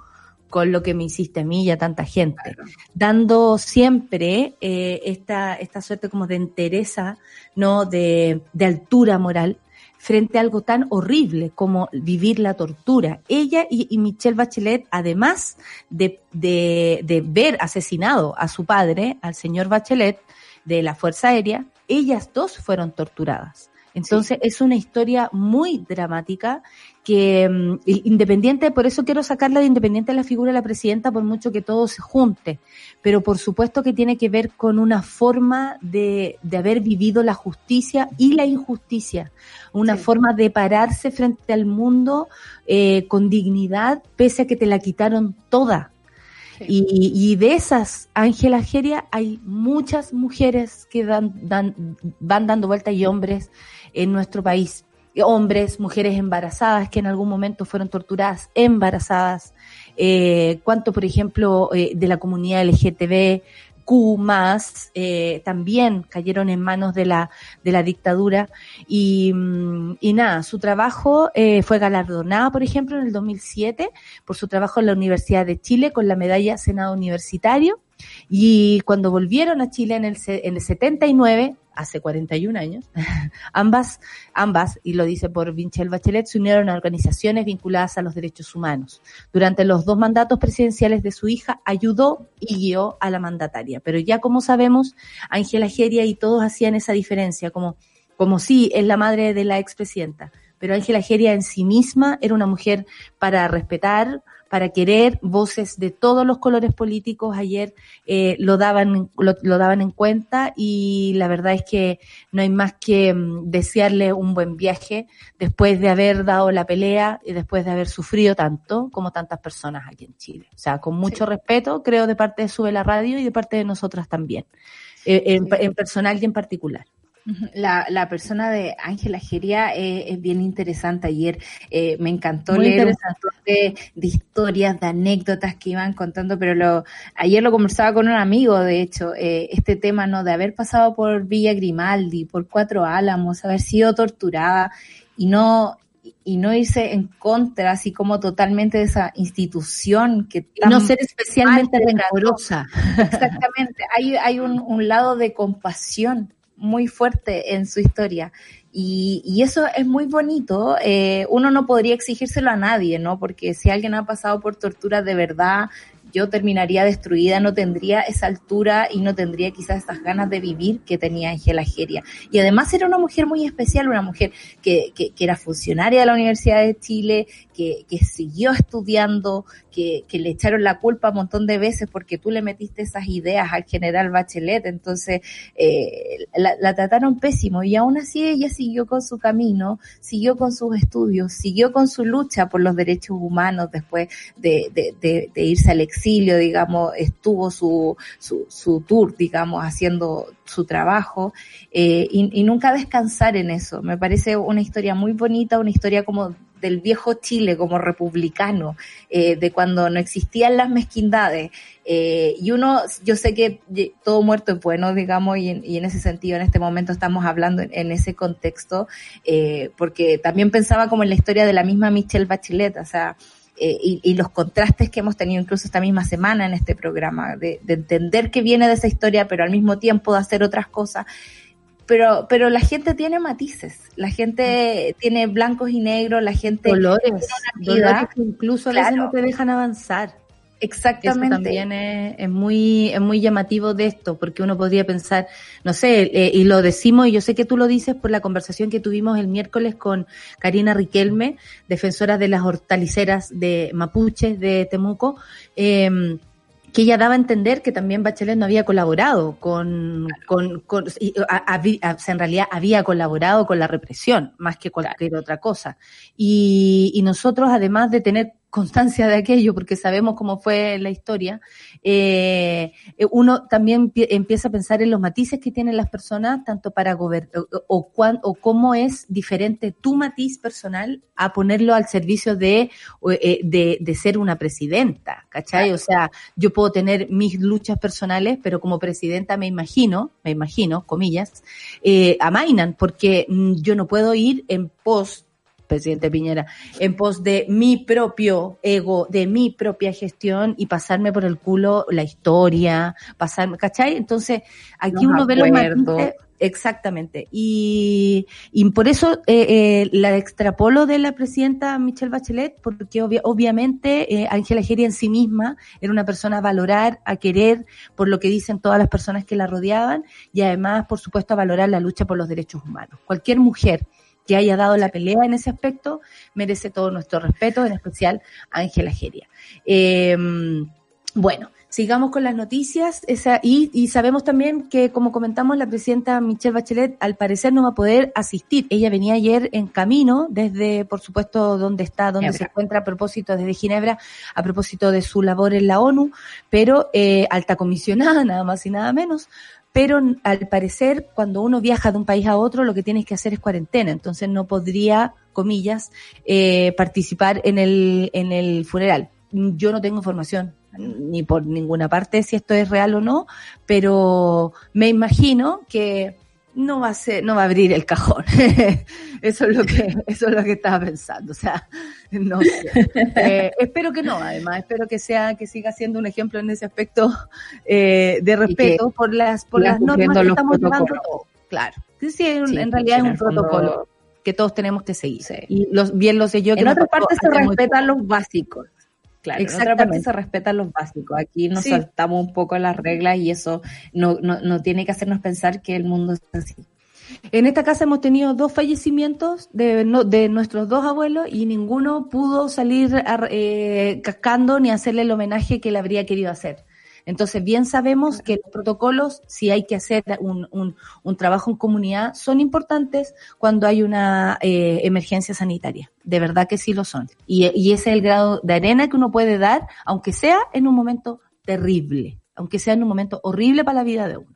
con lo que me hiciste a mí y a tanta gente, claro. dando siempre eh, esta, esta suerte como de entereza, ¿no? De, de altura moral frente a algo tan horrible como vivir la tortura. Ella y, y Michelle Bachelet, además de, de, de, ver asesinado a su padre, al señor Bachelet, de la Fuerza Aérea, ellas dos fueron torturadas. Entonces sí. es una historia muy dramática que um, independiente, por eso quiero sacarla de independiente de la figura de la presidenta, por mucho que todo se junte, pero por supuesto que tiene que ver con una forma de, de haber vivido la justicia y la injusticia, una sí. forma de pararse frente al mundo eh, con dignidad, pese a que te la quitaron toda. Sí. Y, y, de esas, Ángela Geria, hay muchas mujeres que dan, dan, van dando vuelta y hombres en nuestro país. Hombres, mujeres embarazadas que en algún momento fueron torturadas, embarazadas. Eh, cuánto, por ejemplo, eh, de la comunidad LGTB, Q más, eh, también cayeron en manos de la, de la dictadura. Y, mm, y nada, su trabajo eh, fue galardonado, por ejemplo, en el 2007 por su trabajo en la Universidad de Chile con la medalla Senado Universitario. Y cuando volvieron a Chile en el, en el 79, hace 41 años, ambas, ambas, y lo dice por Vinchel Bachelet, se unieron a organizaciones vinculadas a los derechos humanos. Durante los dos mandatos presidenciales de su hija, ayudó y guió a la mandataria. Pero ya como sabemos, Ángela Geria y todos hacían esa diferencia, como, como si es la madre de la expresidenta. Pero Ángela Geria en sí misma era una mujer para respetar, para querer voces de todos los colores políticos. Ayer eh, lo, daban, lo, daban en cuenta y la verdad es que no hay más que mm, desearle un buen viaje después de haber dado la pelea y después de haber sufrido tanto como tantas personas aquí en Chile. O sea, con mucho respeto, creo, de parte de Sube la Radio y de parte de nosotras también, eh, en, en personal y en particular. La, la persona de Ángela Geria eh, es bien interesante. Ayer. Eh, me encantó leer un de, de, historias, de anécdotas que iban contando, pero lo, ayer lo conversaba con un amigo, de hecho, eh, este tema no de haber pasado por Villa Grimaldi, por Cuatro Álamos, haber sido torturada y no y no irse en contra, así como totalmente de esa institución que y no ser especialmente rencorosa. Exactamente, hay, hay un, un lado de compasión muy fuerte en su historia. Y, y eso es muy bonito. Eh, uno no podría exigírselo a nadie, ¿no? Porque si alguien ha pasado por tortura de verdad, yo terminaría destruida, no tendría esa altura y no tendría quizás estas ganas de vivir que tenía Angela Geria. Y además era una mujer muy especial, una mujer que, que era funcionaria de la Universidad de Chile, que, siguió estudiando, que, le echaron la culpa un montón de veces porque tú le metiste esas ideas al general Bachelet, entonces eh, la, trataron pésimo y aún así ella siguió con su camino, siguió con sus estudios, siguió con su lucha por los derechos humanos después de, irse al exilio, digamos, estuvo su tour, digamos, haciendo su trabajo eh, y, y nunca descansar en eso. Me parece una historia muy bonita, una historia como del viejo Chile como republicano, eh, de cuando no existían las mezquindades. Eh, y uno, yo sé que todo muerto es bueno, digamos, y en, ese sentido en este momento estamos hablando en, ese contexto, eh, porque también pensaba como en la historia de la misma Michelle Bachelet, o sea, y, y, los contrastes que hemos tenido incluso esta misma semana en este programa, de, entender que viene de esa historia, pero al mismo tiempo de hacer otras cosas pero, pero la gente tiene matices, la gente tiene blancos y negros, la gente dolores, dolores que incluso a veces claro. no te dejan avanzar. Exactamente. Eso también es, es, muy, es muy llamativo de esto, porque uno podría pensar, no sé, eh, y lo decimos, y yo sé que tú lo dices por la conversación que tuvimos el miércoles con Karina Riquelme, defensora de las hortaliceras de Mapuche de Temuco, eh, que ella daba a entender que también Bachelet no había colaborado con, con, con y, a, a, a, en realidad había colaborado con la represión, más que cualquier claro. otra cosa. Y, y nosotros, además de tener constancia de aquello, porque sabemos cómo fue la historia, eh, uno también empieza a pensar en los matices que tienen las personas, tanto para gobernar, o, o, o, cómo es diferente tu matiz personal a ponerlo al servicio de, eh, de, de ser una presidenta, ¿cachai? O sea, yo puedo tener mis luchas personales, pero como presidenta me imagino, me imagino, comillas, eh, amainan, porque mm, yo no puedo ir en pos presidente Piñera, en pos de mi propio ego, de mi propia gestión y pasarme por el culo la historia, pasarme, ¿cachai? Entonces, aquí no uno ve los matices, exactamente, y, y por eso eh, eh, la extrapolo de la presidenta Michelle Bachelet, porque obvia, obviamente eh, Ángela Geria en sí misma era una persona a valorar, a querer, por lo que dicen todas las personas que la rodeaban, y además, por supuesto, a valorar la lucha por los derechos humanos. Cualquier mujer que haya dado la pelea en ese aspecto merece todo nuestro respeto, en especial a Ángela Geria. Eh, bueno, sigamos con las noticias esa, y, y, sabemos también que, como comentamos, la presidenta Michelle Bachelet al parecer no va a poder asistir. Ella venía ayer en camino desde, por supuesto, donde está, donde Ginebra. se encuentra a propósito, desde Ginebra, a propósito de su labor en la ONU, pero eh, alta comisionada, nada más y nada menos, pero al parecer cuando uno viaja de un país a otro lo que tienes que hacer es cuarentena, entonces no podría, comillas, eh, participar en el, en el funeral. Yo no tengo información ni por ninguna parte si esto es real o no, pero me imagino que no va a ser, no va a abrir el cajón. eso es lo que, eso es lo que estaba pensando. O sea, no sé. Eh, espero que no, además, espero que sea, que siga siendo un ejemplo en ese aspecto eh, de respeto por las, por las normas que estamos llevando Claro. Sí, en, realidad es un protocolo que todos tenemos que seguir. Y los, bien lo sé yo. Que en otra parte se respetan los básicos. Claro, Exactamente. se respetan los básicos. Aquí nos saltamos un poco las reglas y eso no, no, no tiene que hacernos pensar que el mundo es así. En esta casa hemos tenido dos fallecimientos de, de nuestros dos abuelos y ninguno pudo salir eh, cascando ni hacerle el homenaje que le habría querido hacer. Entonces, bien sabemos que los protocolos, si hay que hacer un, un, un trabajo en comunidad, son importantes cuando hay una eh, emergencia sanitaria. De verdad que sí lo son. Y, y ese es el grado de arena que uno puede dar, aunque sea en un momento terrible, aunque sea en un momento horrible para la vida de uno.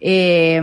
Eh,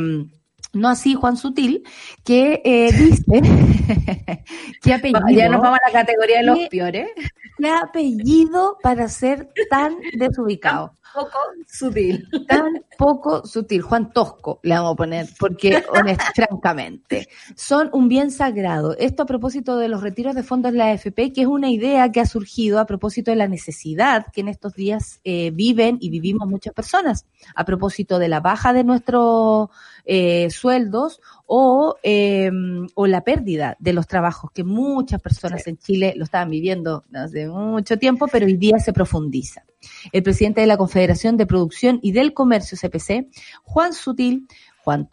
no así Juan Sutil, que eh, dice qué apellido. Ya nos vamos a la categoría de los peores. ¿Qué apellido para ser tan desubicado? Poco sutil. Tan poco sutil. Juan Tosco le vamos a poner, porque francamente, son un bien sagrado. Esto a propósito de los retiros de fondos de la AFP, que es una idea que ha surgido a propósito de la necesidad que en estos días eh, viven y vivimos muchas personas, a propósito de la baja de nuestros eh, sueldos o, eh, o la pérdida de los trabajos que muchas personas en Chile lo estaban viviendo hace mucho tiempo, pero hoy día se profundiza. El presidente de la Confederación de Producción y del Comercio CPC, Juan Sutil, Juan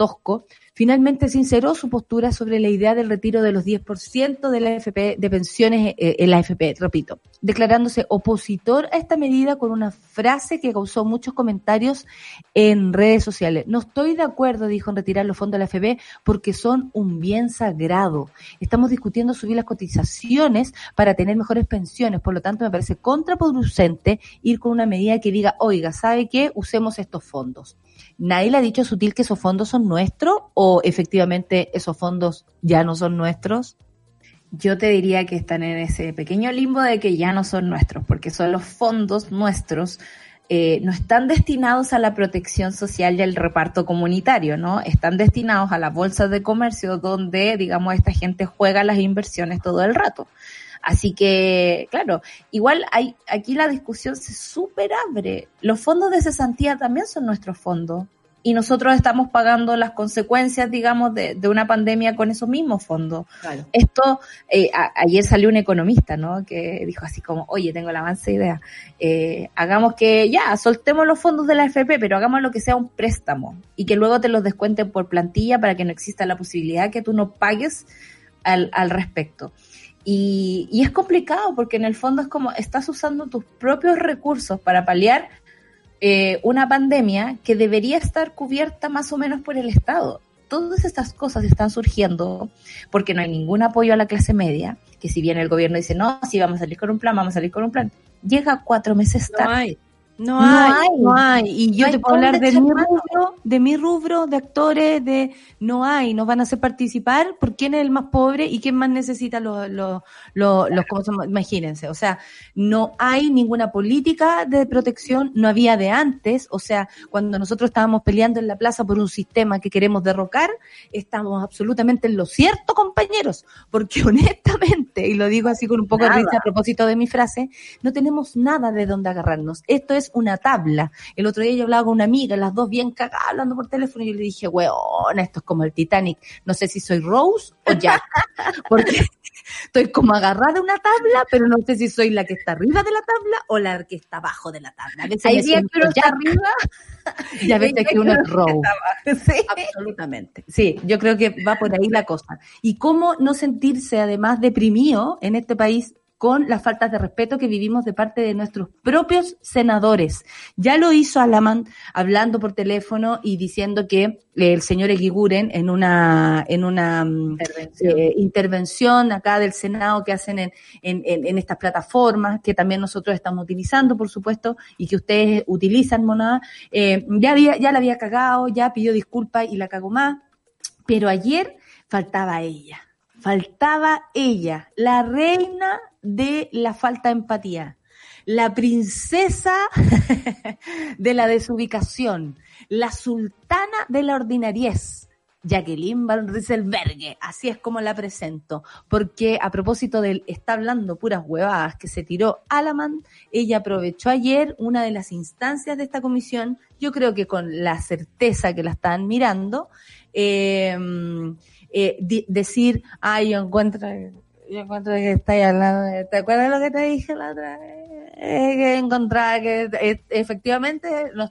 finalmente sinceró su postura sobre la idea del retiro de los 10% de la AFP, de pensiones eh, en la AFP, repito, declarándose opositor a esta medida con una frase que causó muchos comentarios en redes sociales. No estoy de acuerdo, dijo, en retirar los fondos de la AFP porque son un bien sagrado. Estamos discutiendo subir las cotizaciones para tener mejores pensiones, por lo tanto me parece contraproducente ir con una medida que diga, oiga, ¿sabe qué? Usemos estos fondos. ¿Nadie le ha dicho Sutil que esos fondos son nuestros o efectivamente esos fondos ya no son nuestros? Yo te diría que están en ese pequeño limbo de que ya no son nuestros, porque son los fondos nuestros, eh, no están destinados a la protección social y al reparto comunitario, ¿no? Están destinados a las bolsas de comercio donde, digamos, esta gente juega las inversiones todo el rato. Así que, claro, igual hay, aquí la discusión se super abre. Los fondos de cesantía también son nuestros fondos. Y nosotros estamos pagando las consecuencias, digamos, de, de una pandemia con esos mismos fondos. Esto, eh, ayer salió un economista, ¿no? Que dijo así como, oye, tengo la avance idea. Eh, hagamos que, ya, soltemos los fondos de la FP, pero hagamos lo que sea un préstamo. Y que luego te los descuenten por plantilla para que no exista la posibilidad que tú no pagues al, al respecto. Y, y, es complicado porque en el fondo es como estás usando tus propios recursos para paliar eh, una pandemia que debería estar cubierta más o menos por el Estado. Todas estas cosas están surgiendo porque no hay ningún apoyo a la clase media, que si bien el gobierno dice, no, si vamos a salir con un plan, vamos a salir con un plan, llega cuatro meses tarde. No hay, no hay. Y yo te puedo hablar de mi rubro, de mi rubro, de actores, de no hay, nos van a hacer participar por quién es el más pobre y quién más necesita los, los, los, los ¿cómo se llama? Imagínense, o sea, no hay ninguna política de protección, no había de antes, o sea, cuando nosotros estábamos peleando en la plaza por un sistema que queremos derrocar, estamos absolutamente en lo cierto, compañeros, porque honestamente, y lo digo así con un poco de risa a propósito de mi frase, no tenemos nada de dónde agarrarnos. Esto es una tabla. El otro día yo hablaba con una amiga, las dos bien cagadas hablando por teléfono y yo le dije, weón, esto es como el Titanic. No sé si soy Rose o Jack. Porque estoy como agarrada a una tabla, pero no sé si soy la que está arriba de la tabla o la que está abajo de la tabla. Hay días que uno está arriba y a veces que uno es Rose. Sí. Absolutamente. Sí, yo creo que va por ahí la cosa. Y cómo no sentirse además deprimido en este país con las faltas de respeto que vivimos de parte de nuestros propios senadores. Ya lo hizo Alaman hablando por teléfono y diciendo que eh, el señor Eguiguren en una, en una mm, intervención. Eh, intervención. acá del Senado que hacen en, en, en, estas plataformas que también nosotros estamos utilizando, por supuesto, y que ustedes utilizan, monada, eh, ya, había, ya la había cagado, ya pidió disculpas y la cagó más, pero ayer faltaba ella faltaba ella, la reina de la falta de empatía. la princesa de la desubicación, la sultana de la ordinariez. Jacqueline Van Rieselberghe, así es como la presento, porque a propósito del está hablando puras huevadas que se tiró Alaman, ella aprovechó ayer una de las instancias de esta comisión, yo creo que con la certeza que la están mirando, eh, eh, decir, ay, yo encuentro, yo encuentro que estáis hablando, ¿te acuerdas lo que te dije la otra vez? que encontraba que eh, efectivamente no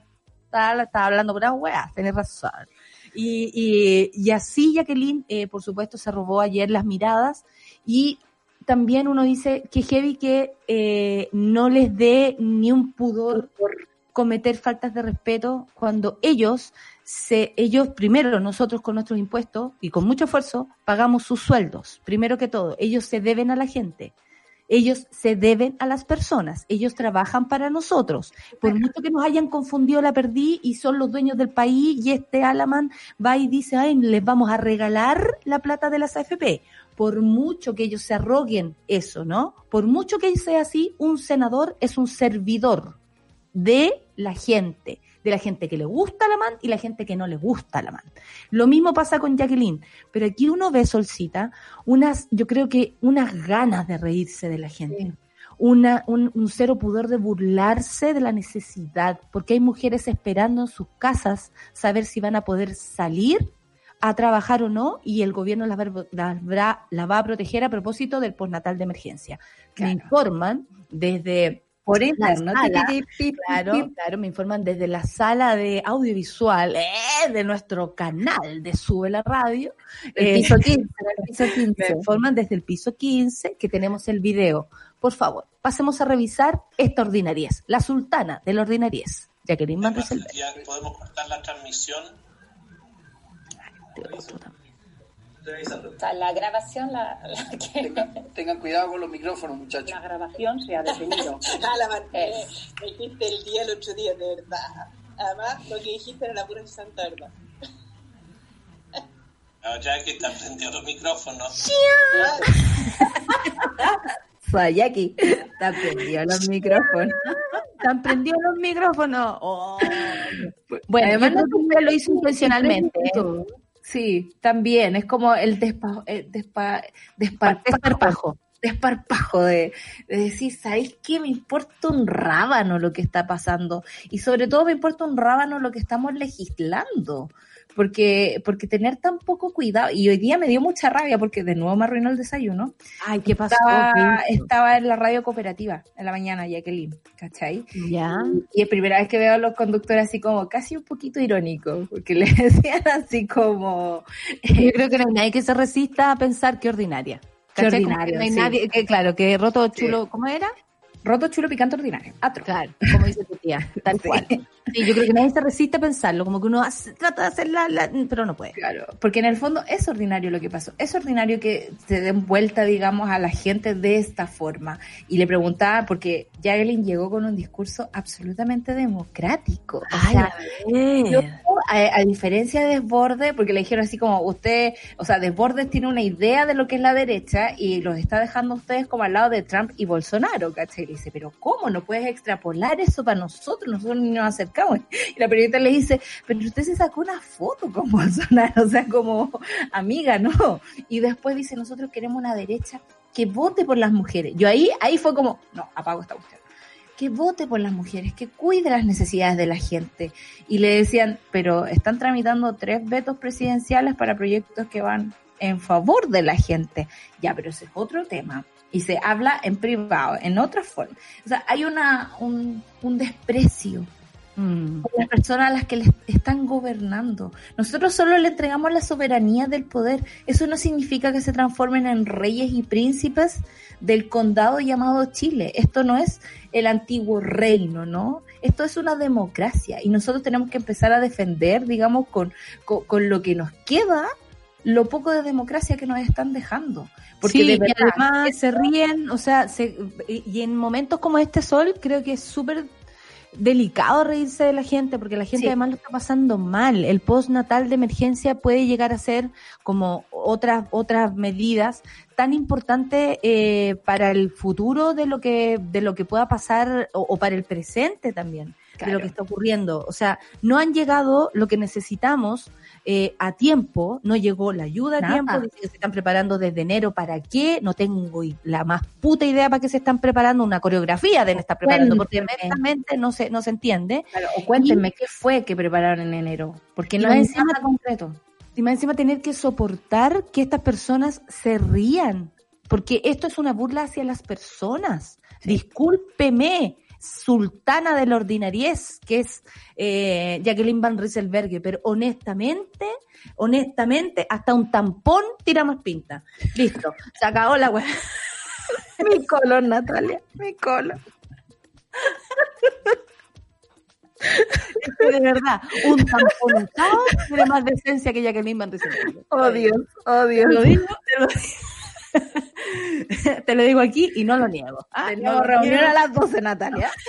estaba, estaba hablando puras huevas, tenés razón. Y, y, así Jacqueline, eh, por supuesto, se robó ayer las miradas y también uno dice que heavy que eh, no les dé ni un pudor por cometer faltas de respeto cuando ellos se, ellos primero nosotros con nuestros impuestos y con mucho esfuerzo pagamos sus sueldos, primero que todo, ellos se deben a la gente. Ellos se deben a las personas, ellos trabajan para nosotros. Por mucho que nos hayan confundido la perdí y son los dueños del país y este Alaman va y dice, ay, les vamos a regalar la plata de las AFP. Por mucho que ellos se arroguen eso, ¿no? Por mucho que sea así, un senador es un servidor de la gente de la gente que le gusta la man y la gente que no le gusta la man. Lo mismo pasa con Jacqueline, pero aquí uno ve, Solcita, unas, yo creo que unas ganas de reírse de la gente. Una, un, un, cero pudor de burlarse de la necesidad, porque hay mujeres esperando en sus casas saber si van a poder salir a trabajar o no, y el gobierno las va, la va a proteger a propósito del postnatal de emergencia. Me informan desde por internet. Claro, claro, me informan desde la sala de audiovisual eh, de nuestro canal de Sube la Radio. El eh, piso 15, el piso 15. Me informan desde el piso 15 que tenemos el video. Por favor, pasemos a revisar esta ordinariez, la sultana de la ordinariez. Jacqueline Van ¿Podemos cortar la transmisión? La grabación, la, tengan, cuidado con los micrófonos, muchachos. La grabación se ha detenido. ah, la eh, me dijiste el día, el otro día, de verdad. Además, lo que dijiste era la pura santa verdad. No, ya que están prendidos los micrófonos. Jackie, están prendidos los micrófonos. Están prendidos los micrófonos. Oh. Bueno, además no, lo hizo intencionalmente. Sí, también, es como el despa, eh, despa, desparpajo, desparpajo de, de, decir, ¿sabéis qué? Me importa un rábano lo que está pasando y sobre todo me importa un rábano lo que estamos legislando porque, porque tener tan poco cuidado, y hoy día me dio mucha rabia porque de nuevo me arruinó el desayuno. Ay, ¿qué pasó? Estaba, en la radio cooperativa en la mañana, Jacqueline, ¿cachai? Ya. Y, es primera vez que veo a los conductores así como casi un poquito irónicos, porque le decían así como... Yo creo que no hay nadie que se resista a pensar que ordinaria. Qué ordinaria. no hay nadie, que, claro, que roto chulo, ¿cómo era? Roto, chulo, picante, ordinario. Atro. Claro, como dice tu tía, tal cual. Sí, yo creo que nadie se resiste a pensarlo, como que uno trata de hacer la, pero no puede. Claro, porque en el fondo es ordinario lo que pasó. Es ordinario que se den vuelta, digamos, a la gente de esta forma. Y le preguntaba, porque Jagelin llegó con un discurso absolutamente democrático. O sea, yo, a, diferencia de Desbordes, porque le dijeron así como, usted, o sea, Desbordes tiene una idea de lo que es la derecha y los está dejando ustedes como al lado de Trump y Bolsonaro, ¿cachai? Dice, pero ¿cómo? ¿No puedes extrapolar eso para nosotros? Nosotros ni nos acercamos y la periodista le dice, pero usted se sacó una foto con Bolsonaro, o sea, como amiga, ¿no? Y después dice, nosotros queremos una derecha que vote por las mujeres. Yo ahí, ahí fue como, no, apago esta cuestión. Que vote por las mujeres, que cuide las necesidades de la gente. Y le decían, pero están tramitando tres vetos presidenciales para proyectos que van en favor de la gente. Ya, pero ese es otro tema y se habla en privado, en otra forma. O sea, hay una, un, un desprecio Mm. las personas a las que les están gobernando. Nosotros solo le entregamos la soberanía del poder. Eso no significa que se transformen en reyes y príncipes del condado llamado Chile. Esto no es el antiguo reino, ¿no? Esto es una democracia y nosotros tenemos que empezar a defender, digamos, con, con, lo que nos queda, lo poco de democracia que nos están dejando. Porque de además se ríen, o sea, y en momentos como este sol creo que es súper delicado reírse de la gente porque la gente Sí. además lo está pasando mal. El postnatal de emergencia puede llegar a ser como otras otras medidas tan importantes eh, para el futuro de lo que de lo que pueda pasar o, o para el presente también de lo que está ocurriendo. O sea, no han llegado lo que necesitamos eh, a tiempo, no llegó la ayuda a Nada. tiempo, dice que se están preparando desde enero, ¿para qué? No tengo la más puta idea para qué se están preparando, una coreografía deben estar preparando, porque Cuénteme. honestamente no se, no se entiende. Claro, o cuéntenme qué fue que prepararon en enero, porque no es nada concreto. Y más encima tener que soportar que estas personas se rían, porque esto es una burla hacia las personas. Discúlpeme, sultana de la ordinariez, que es eh, Jacqueline Van Rieselberghe, pero honestamente, honestamente, hasta un tampón tira más pinta. Listo, se acabó la weá. Mi color, Natalia, mi color. De verdad, un tampón usado tiene más decencia que Jacqueline Van Rieselberghe. Oh Dios, oh Dios. Te lo digo, te lo, te lo digo aquí y no lo niego. Ah, no reunión a las 12, Natalia.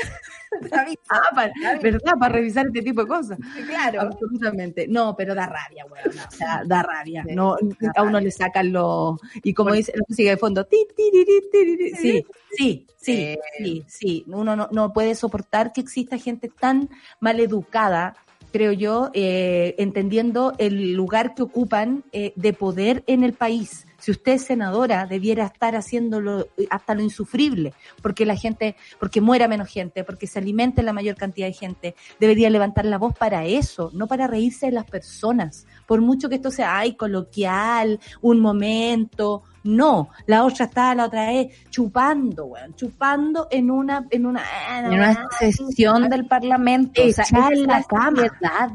Ah, para, ¿verdad? Para revisar este tipo de cosas. Claro. Absolutamente. No, pero da rabia, weón. O sea, da rabia. No, a uno le sacan los. Y como dice la música de fondo. ti, ti, ti. Sí, sí, sí, sí, sí. Uno no, no puede soportar que exista gente tan mal educada creo yo, eh, entendiendo el lugar que ocupan eh, de poder en el país. Si usted es senadora, debiera estar haciéndolo eh, hasta lo insufrible, porque la gente, porque muera menos gente, porque se alimente la mayor cantidad de gente. Debería levantar la voz para eso, no para reírse de las personas. Por mucho que esto sea, ay, coloquial, un momento. No, la otra está la otra vez chupando, weón, chupando en una, en una, En una sesión del Parlamento. O sea, es en la la cama. seriedad.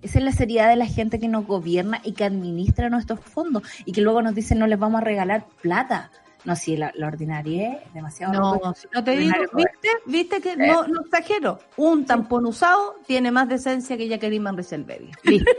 Esa es la seriedad de la gente que nos gobierna y que administra nuestros fondos y que luego nos dicen no les vamos a regalar plata. No, sí, la, la ordinaria es demasiado. No, loco. no te digo, ¿viste? ¿Viste que no, no exagero? Un tampón usado tiene más decencia que Jacqueline Van Rieselberghe. Listo.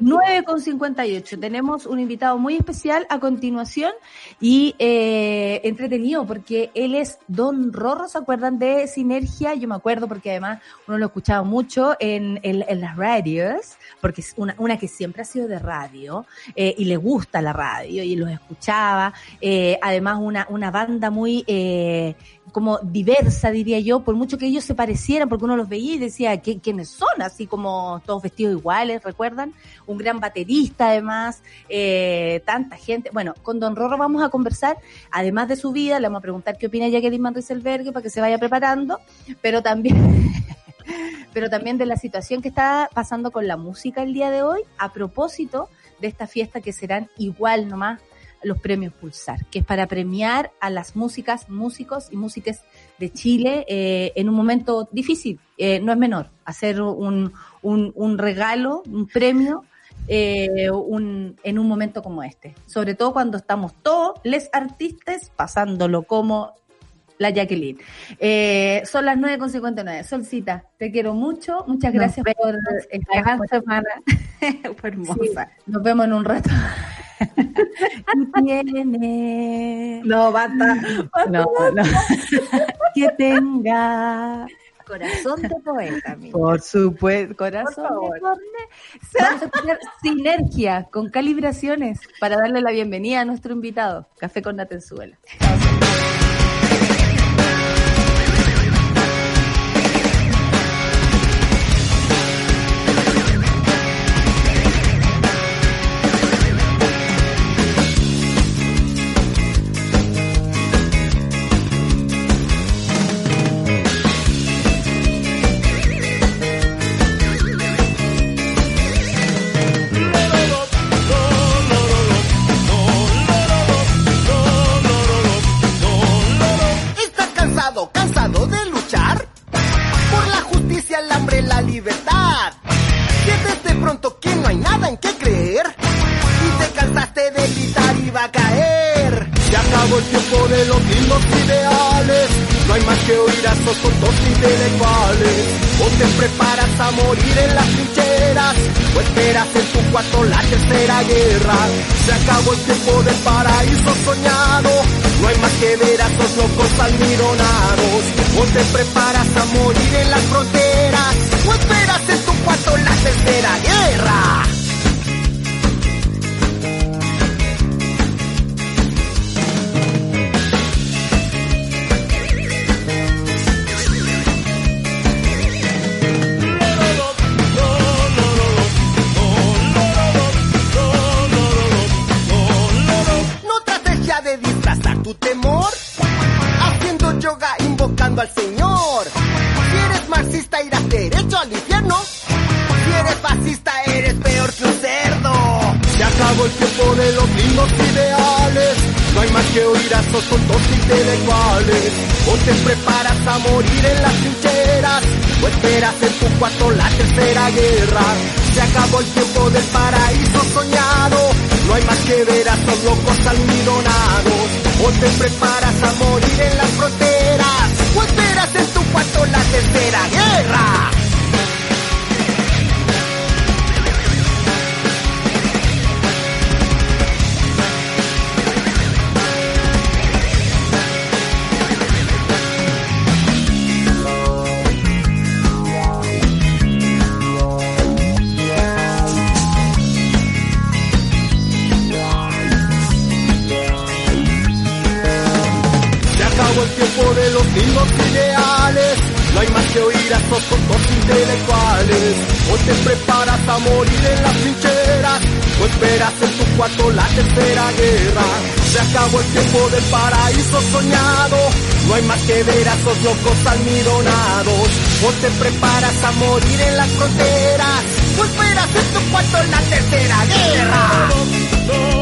9 con 58. Tenemos un invitado muy especial a continuación y eh, entretenido porque él es Don Rorro. ¿Se acuerdan de Sinergia? Yo me acuerdo porque además uno lo escuchaba mucho en, en, en las radios, porque es una, una que siempre ha sido de radio eh, y le gusta la radio y los escuchaba. Eh, además, una, una banda muy eh, como diversa, diría yo, por mucho que ellos se parecieran, porque uno los veía y decía, ¿qué, ¿quiénes son? Así como todos vestidos iguales, ¿recuerdan? Un gran baterista, además, eh, tanta gente. Bueno, con Don Rorro vamos a conversar, además de su vida, le vamos a preguntar qué opina Jacqueline Van Rieselberghe para que se vaya preparando, pero también... pero también de la situación que está pasando con la música el día de hoy, a propósito de esta fiesta que serán igual nomás los premios Pulsar, que es para premiar a las músicas, músicos y músicas de Chile eh, en un momento difícil. Eh, no es menor hacer un, un, un regalo, un premio eh, un, en un momento como este. Sobre todo cuando estamos todos les artistas pasándolo como la Jacqueline. Eh, son las 9.59. Solcita, te quiero mucho. Muchas gracias Nos por Esta con- semana fue hermosa. Sí, nos vemos en un rato. Y tiene No, basta. No, no. que tenga Corazón de poeta, amigo. por supuesto corazón Por favor. de. Vamos a escuchar sinergia con calibraciones para darle la bienvenida a nuestro invitado, Café con Natenzuela. ¿Estás que oír a esos tontos intelectuales. O te preparas a morir en las trincheras. O esperas en tu cuarto la tercera guerra. Se acabó el tiempo del paraíso soñado. No hay más que ver a esos locos almironados. O te preparas a morir en las fronteras. ¿O esperas en tu cuarto la tercera guerra? Invocando al Señor. Si eres marxista irás derecho al infierno. Si eres fascista eres peor que un cerdo. Se acabó el tiempo de los mismos ideales. No hay más que oír a esos tontos intelectuales. O te preparas a morir en las trincheras. O esperas en tu cuarto la tercera guerra. Se acabó el tiempo del paraíso soñado. No hay más que ver a esos locos almidonados O te preparas a morir en las fronteras O esperas en tu cuarto la tercera guerra tercera guerra. Se acabó el tiempo del paraíso soñado. No hay más que ver a esos locos almidonados. O te preparas a morir en las fronteras. O esperas en tu cuarto la tercera guerra.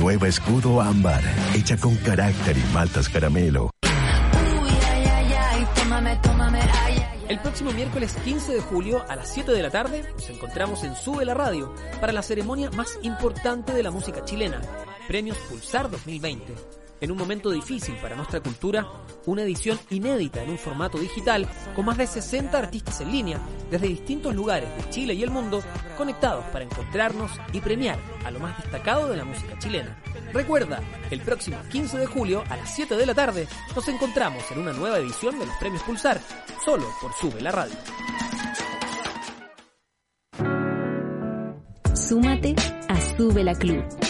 Nueva Escudo Ámbar, hecha con carácter y maltas caramelo. El próximo miércoles 15 de julio a las 7 de la tarde nos encontramos en Sube la Radio para la ceremonia más importante de la música chilena, Premios Pulsar 2020. En un momento difícil para nuestra cultura, una edición inédita en un formato digital con más de 60 artistas en línea desde distintos lugares de Chile y el mundo conectados para encontrarnos y premiar a lo más destacado de la música chilena. Recuerda, el próximo 15 de julio a las 7 de la tarde nos encontramos en una nueva edición de los Premios Pulsar, solo por Sube la Radio. Súmate a Sube la Club.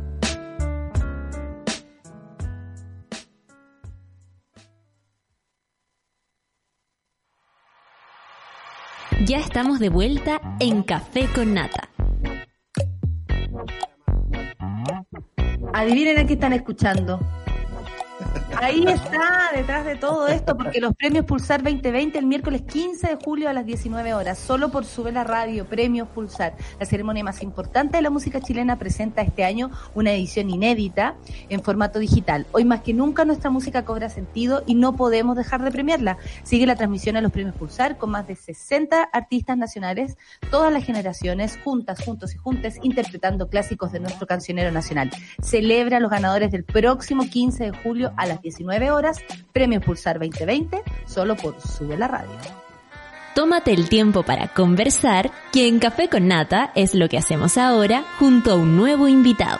Ya estamos de vuelta en Café con Nata. Adivinen a qué están escuchando. Ahí está, detrás de todo esto, porque los premios Pulsar 2020 el miércoles 15 de julio a las 19 horas, solo por Sube la Radio, Premios Pulsar. La ceremonia más importante de la música chilena presenta este año una edición inédita en formato digital. Hoy más que nunca nuestra música cobra sentido y no podemos dejar de premiarla. Sigue la transmisión a los premios Pulsar con más de 60 artistas nacionales, todas las generaciones, juntas, juntos y juntes, interpretando clásicos de nuestro cancionero nacional. Celebra a los ganadores del próximo 15 de julio a las 19 horas, Premios Pulsar 2020, solo por Sube la Radio. Tómate el tiempo para conversar, que en Café con Nata es lo que hacemos ahora junto a un nuevo invitado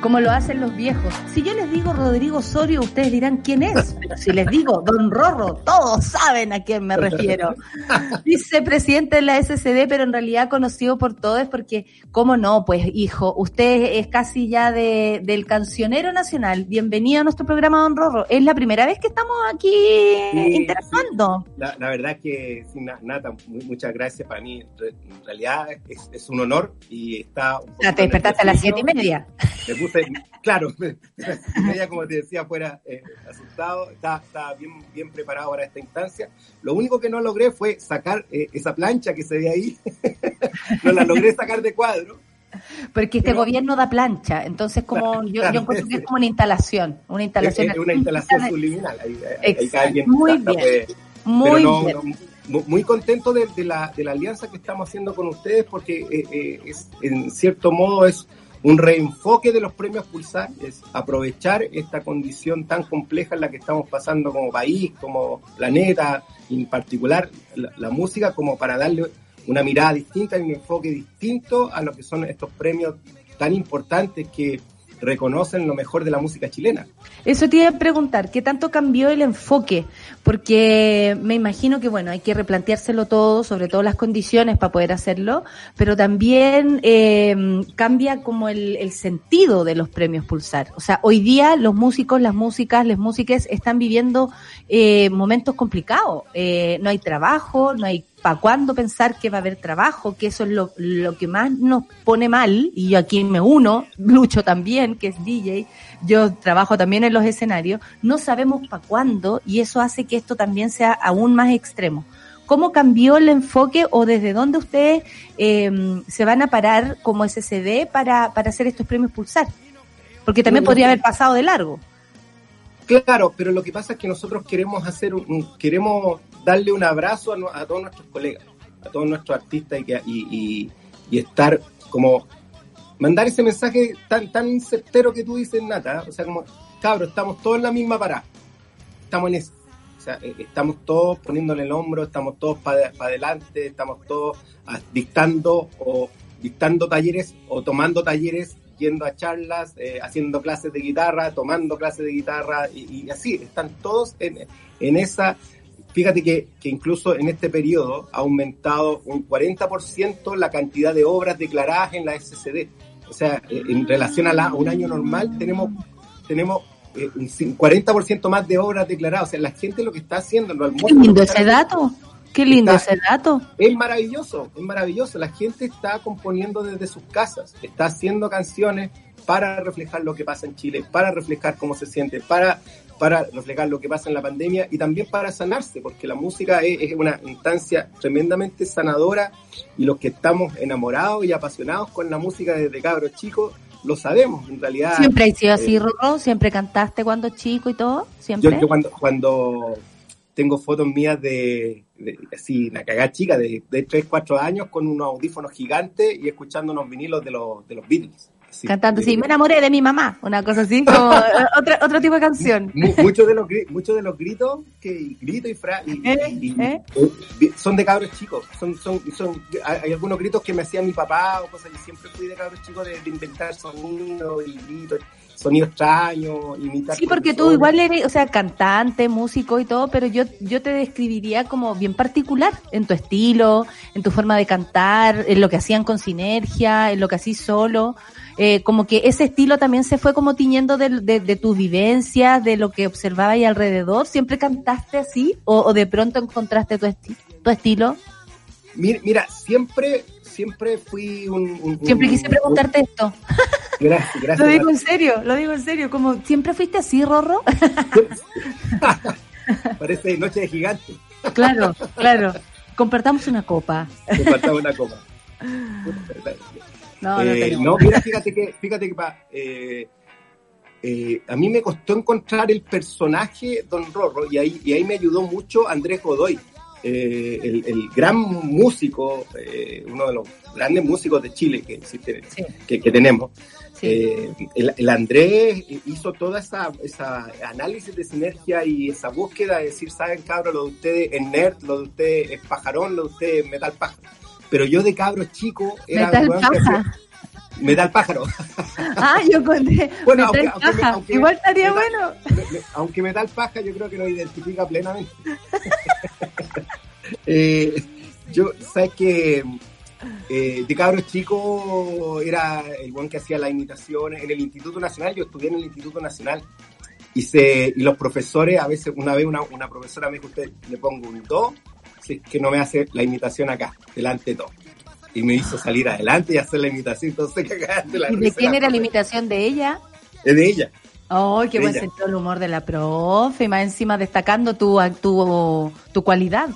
como lo hacen los viejos. Si yo les digo Rodrigo Osorio, ustedes dirán quién es, pero si les digo Don Rorro, todos saben a quién me refiero. Vicepresidente de la SCD, pero en realidad conocido por todos porque, ¿cómo no? Pues hijo, usted es casi ya de, del cancionero nacional. Bienvenido a nuestro programa, Don Rorro. Es la primera vez que estamos aquí interactuando. La, verdad que, Nata, muchas gracias. Para mí, en realidad, es, un honor y está... Un te despertaste a las siete y media claro, ella como te decía, fuera eh, asustado, estaba, bien, bien preparado para esta instancia. Lo único que no logré fue sacar eh, esa plancha que se ve ahí, no la logré sacar de cuadro. Porque este gobierno da plancha, entonces como yo, encuentro que es como una instalación, una instalación. Es, una instalación subliminal, ahí, muy bien, muy bien. muy contento de, la, de la alianza que estamos haciendo con ustedes porque eh, es, en cierto modo es un reenfoque de los premios Pulsar es aprovechar esta condición tan compleja en la que estamos pasando como país, como planeta, en particular la, música, como para darle una mirada distinta y un enfoque distinto a lo que son estos premios tan importantes que reconocen lo mejor de la música chilena. Eso te iba a preguntar, ¿qué tanto cambió el enfoque? Porque me imagino que, bueno, hay que replanteárselo todo, sobre todo las condiciones para poder hacerlo, pero también eh, cambia como el, sentido de los premios Pulsar. O sea, hoy día los músicos, las músicas, las músicas están viviendo eh, momentos complicados. Eh, no hay trabajo, no hay para cuándo pensar que va a haber trabajo, que eso es lo, lo, que más nos pone mal, y yo aquí me uno, Lucho también, que es DJ, yo trabajo también en los escenarios, no sabemos para cuándo, y eso hace que esto también sea aún más extremo. ¿Cómo cambió el enfoque o desde dónde ustedes eh, se van a parar como SCD para, para hacer estos premios Pulsar? Porque también podría haber pasado de largo. Claro, pero lo que pasa es que nosotros queremos hacer un, queremos darle un abrazo a, todos nuestros colegas, a todos nuestros artistas y, y, estar como mandar ese mensaje tan tan certero que tú dices, Nata, o sea, como cabros, estamos todos en la misma parada, estamos en eso, o sea, eh, estamos todos poniéndole el hombro, estamos todos para adelante, estamos todos dictando o dictando talleres o tomando talleres yendo a charlas, eh, haciendo clases de guitarra, tomando clases de guitarra y, así, están todos en, en esa... Fíjate que, que, incluso en este periodo ha aumentado un 40% la cantidad de obras declaradas en la SCD. O sea, eh, en relación a, la, un año normal tenemos, tenemos eh, un 40% más de obras declaradas. O sea, la gente lo que está haciendo... Lo Qué lindo ese dato. Qué lindo ese dato. Es maravilloso, es maravilloso. La gente está componiendo desde sus casas, está haciendo canciones para reflejar lo que pasa en Chile, para reflejar cómo se siente, para, para reflejar lo que pasa en la pandemia y también para sanarse, porque la música es, una instancia tremendamente sanadora y los que estamos enamorados y apasionados con la música desde cabros chicos, lo sabemos, en realidad. ¿Siempre ha sido así, eh, ¿Siempre cantaste cuando chico y todo? ¿Siempre? Yo, cuando, cuando tengo fotos mías de, así, una cagada chica, de, de 3, 4 años con unos audífonos gigantes y escuchando unos vinilos de los, de los Beatles. Cantando, sí, me enamoré de mi mamá, una cosa así, como otro, otro tipo de canción. Muchos de los, muchos de los gritos, que grito y, fra, y, ¿Eh? ¿Eh? Eh, son de cabros chicos. Son, son, son, hay algunos gritos que me hacía mi papá o cosas, y siempre fui de cabros chicos de, de inventar sonidos y gritos sonido extraño, imitar. Sí, porque tú igual eres, o sea, cantante, músico y todo, pero yo, yo te describiría como bien particular en tu estilo, en tu forma de cantar, en lo que hacían con sinergia, en lo que hacías solo. Eh, como que ese estilo también se fue como tiñendo de, de, tus vivencias, de lo que observaba ahí alrededor. ¿Siempre cantaste así? ¿O, de pronto encontraste tu, tu estilo? Mira, mira, siempre, siempre fui un... un- Siempre un- quise preguntarte esto. Gracias, gracias. Lo digo en serio, lo digo en serio. Como, ¿siempre fuiste así, Rorro? Parece noche de gigante. claro, claro. Compartamos una copa. Compartamos una copa. No, no Eh, no, mira, fíjate que, fíjate que pa, eh, eh, a mí me costó encontrar el personaje Don Rorro y ahí, y ahí me ayudó mucho Andrés Godoy, eh, el, el gran músico, eh, uno de los grandes músicos de Chile que, existe, que, que tenemos. Eh, el, el Andrés hizo toda esa, esa análisis de sinergia y esa búsqueda de decir, saben cabros, lo de ustedes es nerd, lo de ustedes es pajarón, lo de ustedes es metal pájaro. Pero yo de cabro chico era Metal paja. hacía- Metal pájaro. Ah, yo conté. Bueno, aunque- aunque me- aunque- Igual estaría bueno. Me- me- aunque metal paja, yo creo que nos identifica plenamente. Eh, yo, sabes que eh, de cabro chico era el buen que hacía las imitaciones en el Instituto Nacional. Yo estudié en el Instituto Nacional y, se, y los profesores, a veces, una vez una, una profesora me dijo: Usted le pongo un do, si es que no me hace la imitación acá, delante de todo. Y me hizo salir adelante y hacer la imitación. Entonces, cagaste la ¿Y de quién era la imitación de ella? Es de ella. ¡Ay, qué De buen ella. sentido del humor de la profe! Y más encima destacando tu, tu, tu cualidad.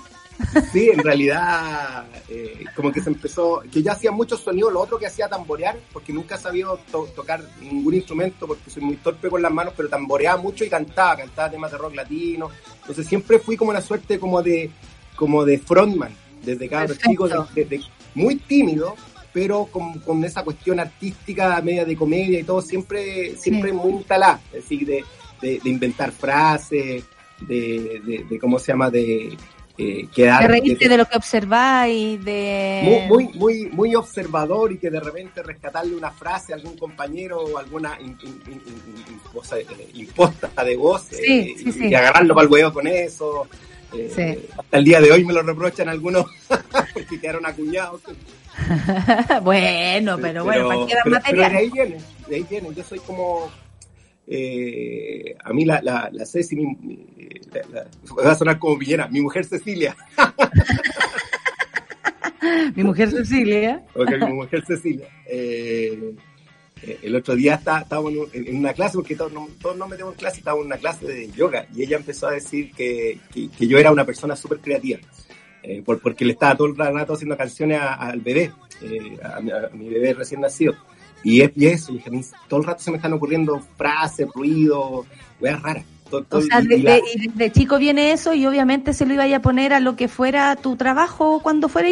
Sí, en realidad, eh, como que se empezó, que yo hacía muchos sonidos, lo otro que hacía tamborear, porque nunca he sabido to- tocar ningún instrumento, porque soy muy torpe con las manos, pero tamboreaba mucho y cantaba, cantaba temas de rock latino. Entonces siempre fui como una suerte como de, como de frontman, desde cada chico, de- muy tímido, pero con, con esa cuestión artística, media de comedia y todo, siempre, siempre muy instalada, es decir, de, de- de inventar frases, de, de, de ¿cómo se llama? De eh, quedar... Reírte de- lo que observáis, de... muy, muy, muy, muy observador y que de repente rescatarle una frase a algún compañero o alguna in- in- in- in- in- cosa, eh, imposta de voz Sí, eh, sí, y, sí. y agarrarlo para el huevo con eso. Eh, Sí. Hasta el día de hoy me lo reprochan algunos porque quedaron acuñados. bueno, pero, bueno, para que pero- pero de ahí viene, de ahí viene. Yo soy como. eh, a mí la, la, la Ceci, mi- mi- la- la- va a sonar como Villena, mi mujer Cecilia. Mi mujer Cecilia. Ok, mi mujer Cecilia. eh, el otro día está- estábamos en, un- en una clase, porque todos, no- todos nos metemos en clase, estábamos en una clase de yoga y ella empezó a decir que, que- que yo era una persona súper creativa, eh, por- porque le estaba todo el rato haciendo canciones a- al bebé, eh, a, mi- a mi bebé recién nacido. Y es y eso, y dije, a mí todo el rato se me están ocurriendo frases, ruidos, weas raras. Todo- todo- O sea, y- de, y la- de chico viene eso y obviamente se lo iba a poner a lo que fuera tu trabajo cuando fuera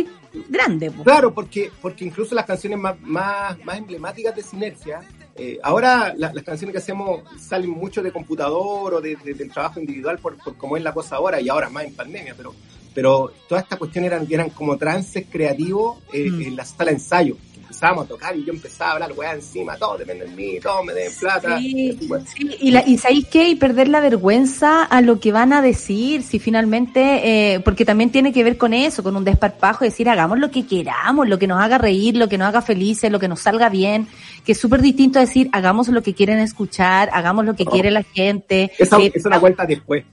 grande. po. Claro, porque, porque incluso las canciones más, más, más emblemáticas de Sinergia, eh, ahora la- las canciones que hacemos salen mucho de computador o de, de- del trabajo individual por, por cómo es la cosa ahora y ahora más en pandemia, pero, pero toda esta cuestión eran, eran como trances creativos eh, Mm. en la sala de ensayo. Empezábamos a tocar y yo empezaba a hablar, weá, encima, todo depende de mí, todo me den plata. Sí, Y bueno, sí, y, la, y ¿sabéis qué? Y perder la vergüenza a lo que van a decir, si finalmente, eh, porque también tiene que ver con eso, con un desparpajo, decir, hagamos lo que queramos, lo que nos haga reír, lo que nos haga felices, lo que nos salga bien, que es súper distinto a decir, hagamos lo que quieren escuchar, hagamos lo que quiere la gente. Esa Eh, es una vuelta después.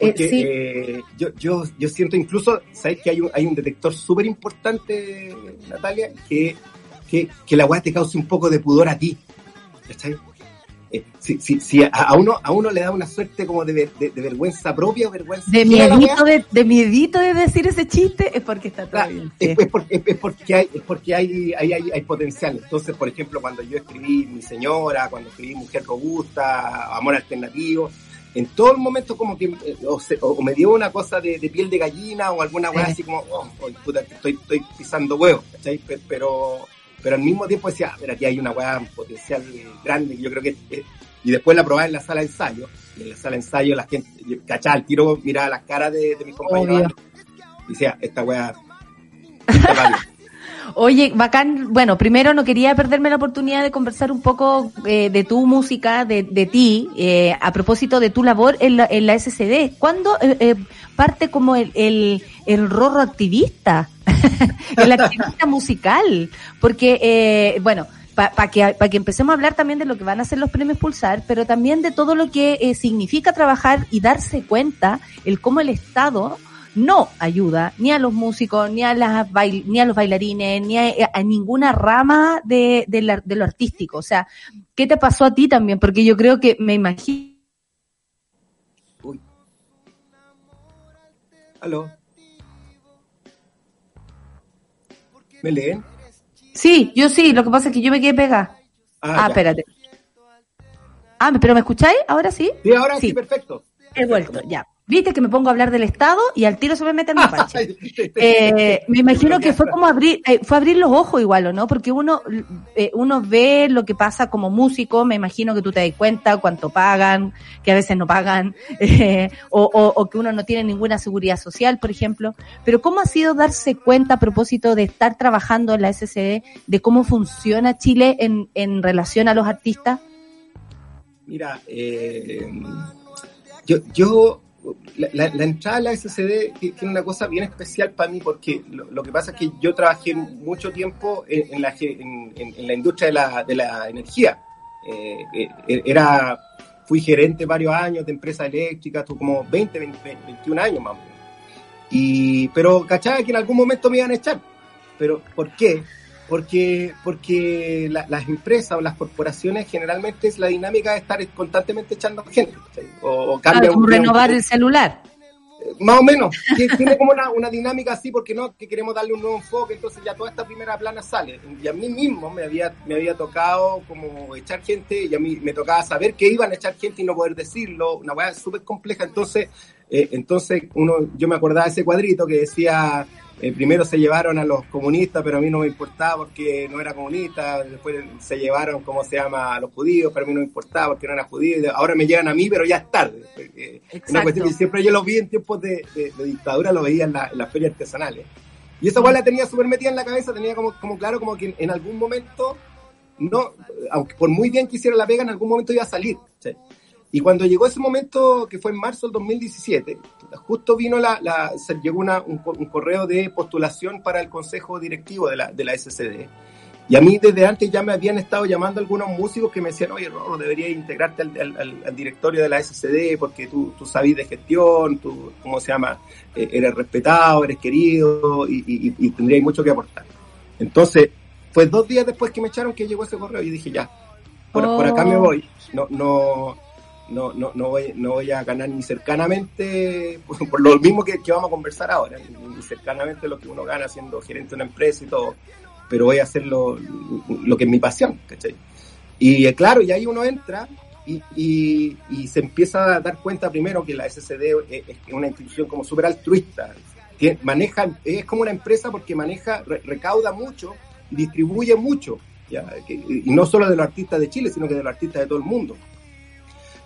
Eh, Porque sí. eh, yo, yo, yo siento incluso, ¿sabes que hay un, hay un detector súper importante, Natalia? Que, que, que la weá te cause un poco de pudor a ti. ¿Cachai? Eh, si si, si a, a uno, a uno le da una suerte como de, ver- de, de vergüenza propia o vergüenza de miedito de, de miedito de decir ese chiste, es porque está todo bien. sí. es, es por- es- porque hay, es porque hay, hay, hay, hay potencial. Entonces, por ejemplo, cuando yo escribí Mi Señora, cuando escribí Mujer Robusta, Amor Alternativo, en todo el momento como que eh, o, se- o me dio una cosa de, de piel de gallina o alguna weá Sí. así como, oh, oh, puta, estoy, estoy pisando huevos, ¿cachai? Pe- Pero, pero al mismo tiempo decía, "Ah, pero aquí hay una weá potencial grande yo creo que... eh, y después la probaba en la sala de ensayo, y en la sala de ensayo la gente, cachaba el tiro, miraba las caras de, de mis compañeros, y decía, esta weá... está mal". Oye, bacán. Bueno, primero no quería perderme la oportunidad de conversar un poco eh, de tu música, de, de ti, eh, a propósito de tu labor en la, en la SCD. ¿Cuándo eh, eh, parte como el, el, el rorro activista? el activista musical. Porque, eh, bueno, para que, pa que empecemos a hablar también de lo que van a ser los premios Pulsar, pero también de todo lo que eh, significa trabajar y darse cuenta el cómo el Estado no ayuda ni a los músicos, ni a las bail- ni a los bailarines, ni a, a ninguna rama de, de, la- de lo artístico. O sea, ¿qué te pasó a ti también? Porque yo creo que me imagino Aló. ¿Me leen? Sí, yo sí, lo que pasa es que yo me quedé pegada. Ah, Ah, espérate. Ah, pero ¿me escucháis? ¿Ahora sí? Sí, ahora sí, perfecto. He vuelto, ya. Viste que me pongo a hablar del Estado y al tiro se me mete el mapache. Eh, me imagino que fue como abrir, eh, fue abrir los ojos igual, ¿o no? Porque uno, eh, uno ve lo que pasa como músico, me imagino que tú te das cuenta cuánto pagan, que a veces no pagan, o, o- o que uno no tiene ninguna seguridad social, por ejemplo. Pero ¿cómo ha sido darse cuenta a propósito de estar trabajando en la SCD, de cómo funciona Chile en, en relación a los artistas? Mira, yo, yo la, la- entrada a la SCD ti- tiene una cosa bien especial para mí porque lo, que pasa es que yo trabajé mucho tiempo en, la, industria de la, energía. Eh, eh, era, fui gerente varios años de empresa eléctrica, como 20, 20, 21 años más o menos. Y, pero cachaba que en algún momento me iban a echar. Pero, ¿por qué? Porque, porque la- las empresas o las corporaciones generalmente es la dinámica de estar constantemente echando gente. O, o Claro, cambia como un- renovar el celular. más o menos, Tie- tiene como una, una dinámica así porque no, que queremos darle un nuevo enfoque, entonces ya toda esta primera plana sale. Y a mí mismo me había, me había tocado como echar gente y a mí me tocaba saber que iban a echar gente y no poder decirlo, una weá súper compleja. Entonces, eh, entonces uno, yo me acordaba de ese cuadrito que decía, eh, primero se llevaron a los comunistas, pero a mí no me importaba porque no era comunista, después se llevaron, ¿cómo se llama?, a los judíos, pero a mí no me importaba porque no era judío, ahora me llegan a mí, pero ya es tarde. Eh, Una cuestión que siempre yo lo vi en tiempos de, de- de dictadura, lo veía en, la- en las ferias artesanales. Y esa igual la tenía súper metida en la cabeza, tenía como, como claro como que en, en algún momento, no, aunque por muy bien que hiciera la pega, en algún momento iba a salir. ¿sí? Y cuando llegó ese momento, que fue en marzo del 2017, justo vino la, la- se llegó una- un, co- un correo de postulación para el consejo directivo de la, de la SCD. Y a mí desde antes ya me habían estado llamando algunos músicos que me decían, oye, Rorro, deberías integrarte al, al- directorio de la SCD porque tú, tú sabes de gestión, tú, ¿cómo se llama? Eh, eres respetado, eres querido y, y, y- y tendrías mucho que aportar. Entonces, fue dos días después que me echaron que llegó ese correo y dije, ya, por, por acá me Oh. voy. No, no, no, no, no, voy, no voy a ganar ni cercanamente, por, lo mismo que, vamos a conversar ahora, ni, cercanamente lo que uno gana siendo gerente de una empresa y todo, pero voy a hacer lo, lo que es mi pasión, ¿cachai? Y eh, claro, y ahí uno entra y, y, se empieza a dar cuenta primero que la SCD es, es una institución como súper altruista, que maneja, es como una empresa porque maneja, re- recauda mucho distribuye mucho, y no solo de los artistas de Chile, sino que de los artistas de todo el mundo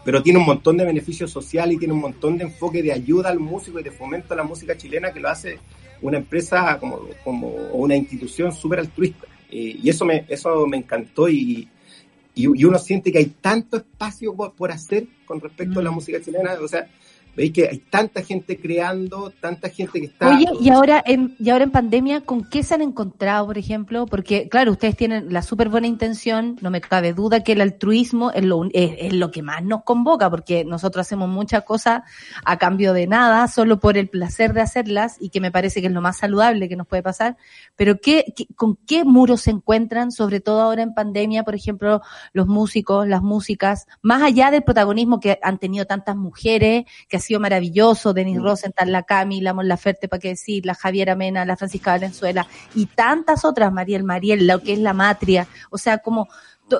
pero tiene un montón de beneficios sociales y tiene un montón de enfoque de ayuda al músico y de fomento a la música chilena que lo hace una empresa como, como una institución súper altruista. Y, y eso me, eso me encantó y, y, y uno siente que hay tanto espacio por, por hacer con respecto a la música chilena. O sea, veis que hay tanta gente creando, tanta gente que está... Oye, y ahora en, y ahora en pandemia, ¿con qué se han encontrado, por ejemplo? Porque, claro, ustedes tienen la súper buena intención, no me cabe duda que el altruismo es lo, es, es lo que más nos convoca, porque nosotros hacemos muchas cosas a cambio de nada, solo por el placer de hacerlas, y que me parece que es lo más saludable que nos puede pasar. Pero, ¿qué, qué- ¿con qué muros se encuentran, sobre todo ahora en pandemia, por ejemplo, los músicos, las músicas, más allá del protagonismo que han tenido tantas mujeres, que ha sido maravilloso, Denis Rosenthal, la Cami, la Mon Laferte, para qué decir, la Javiera Mena, la Francisca Valenzuela, y tantas otras, Mariel Mariel, lo que es la Matria, o sea, como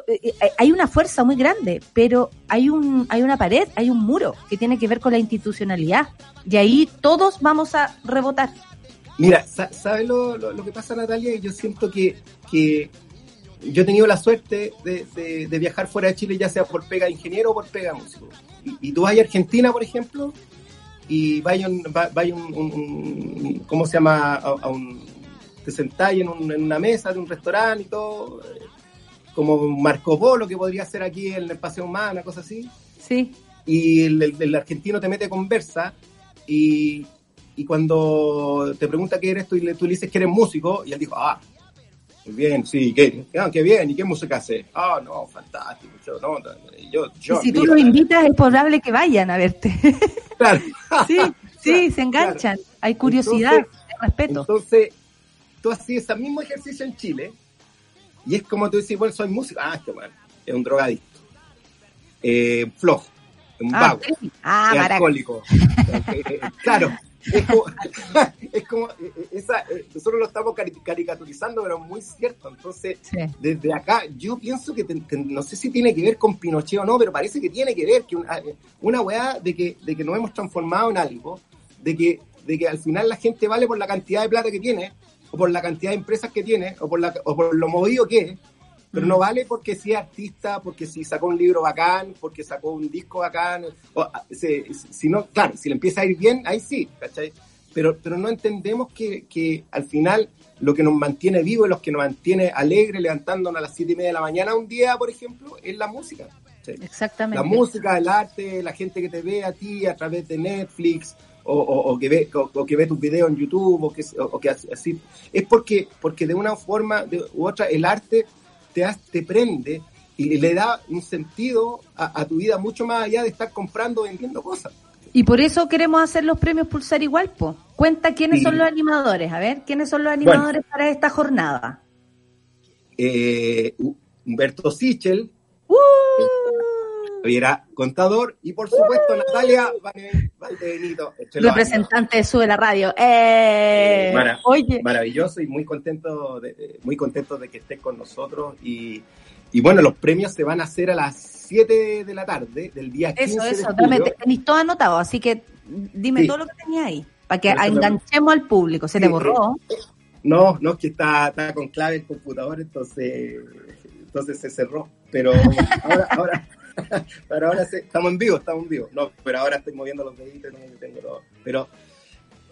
eh, eh, hay una fuerza muy grande, pero hay un hay una pared, hay un muro que tiene que ver con la institucionalidad, y ahí todos vamos a rebotar. Mira, sa- ¿sabes lo, lo, lo que pasa, Natalia? Yo siento que, que yo he tenido la suerte de, de- de viajar fuera de Chile, ya sea por pega de ingeniero o por pega de músico. Y, y tú vas a Argentina, por ejemplo, y vaya un, va- vaya un, un- un- ¿cómo se llama? A, a un, te sentáis en, un- en una mesa de un restaurante y todo, eh, como Marco Polo, que podría ser aquí en el Paseo Humano, una cosa así. Sí. Y el, el- el argentino te mete conversa y, y cuando te pregunta qué eres tú y le, tú le dices que eres músico, y él dijo, ah, muy bien, sí, qué, ah, qué bien, ¿y qué música hace? Ah, no, fantástico, yo, no, yo, yo y si tú admiro los invitas, es probable que vayan a verte. Claro. sí. Sí, se enganchan. Hay curiosidad, Entonces- hay respeto. Entonces, tú haces ese mismo ejercicio en Chile y es como tú decís, bueno, soy músico. Ah, este man es un drogadicto. Eh, flojo. Un Ah, vago. sí. Ah, es alcohólico. Eh, eh, claro. Es como, es como eh, eh, esa, eh, nosotros lo estamos cari- caricaturizando, pero muy cierto. Entonces, desde acá, yo pienso que te- te- no sé si tiene que ver con Pinochet o no, pero parece que tiene que ver que una, eh, una weá de que, de que nos hemos transformado en algo, de que, de que al final la gente vale por la cantidad de plata que tiene, o por la cantidad de empresas que tiene, o por, la, o por lo movido que es, pero no vale porque si es artista, porque si sacó un libro bacán, porque sacó un disco bacán, o, ah, se- si no, claro, si le empieza a ir bien, ahí sí, ¿cachai? Pero, pero no entendemos que, que al final lo que nos mantiene vivos y lo que nos mantiene alegres levantándonos a las siete y media de la mañana un día, por ejemplo, es la música. Exactamente. La música, el arte, la gente que te ve a ti a través de Netflix o, o- o que, ve, o, o que ve tus videos en YouTube o que, o, o que así. Es porque, porque de una forma de, u otra el arte te, te prende y le da un sentido a, a tu vida mucho más allá de estar comprando o vendiendo cosas. Y por eso queremos hacer los premios Pulsar igual, po. Cuenta quiénes Sí. son los animadores. A ver, ¿quiénes son los animadores para esta jornada? Eh, Hu- Humberto Sichel, ¡Uh! Javiera Contador y por supuesto Natalia Valde- Valdebenito. Este Representante de Sube la Radio. ¡Eh! Mara- Oye, maravilloso y muy contento de, de- muy contento de que estés con nosotros y, y bueno los premios se van a hacer a las 7 de la tarde del día 15 eso, de eso. tenéis todo anotado, así que dime Sí. todo lo que tenía ahí. Para que enganchemos al público. Se te Sí, borró. no no es que está, está con clave el computador entonces entonces se cerró pero ahora ahora pero ahora se- estamos en vivo estamos en vivo no pero ahora estoy moviendo los deditos no tengo todo. pero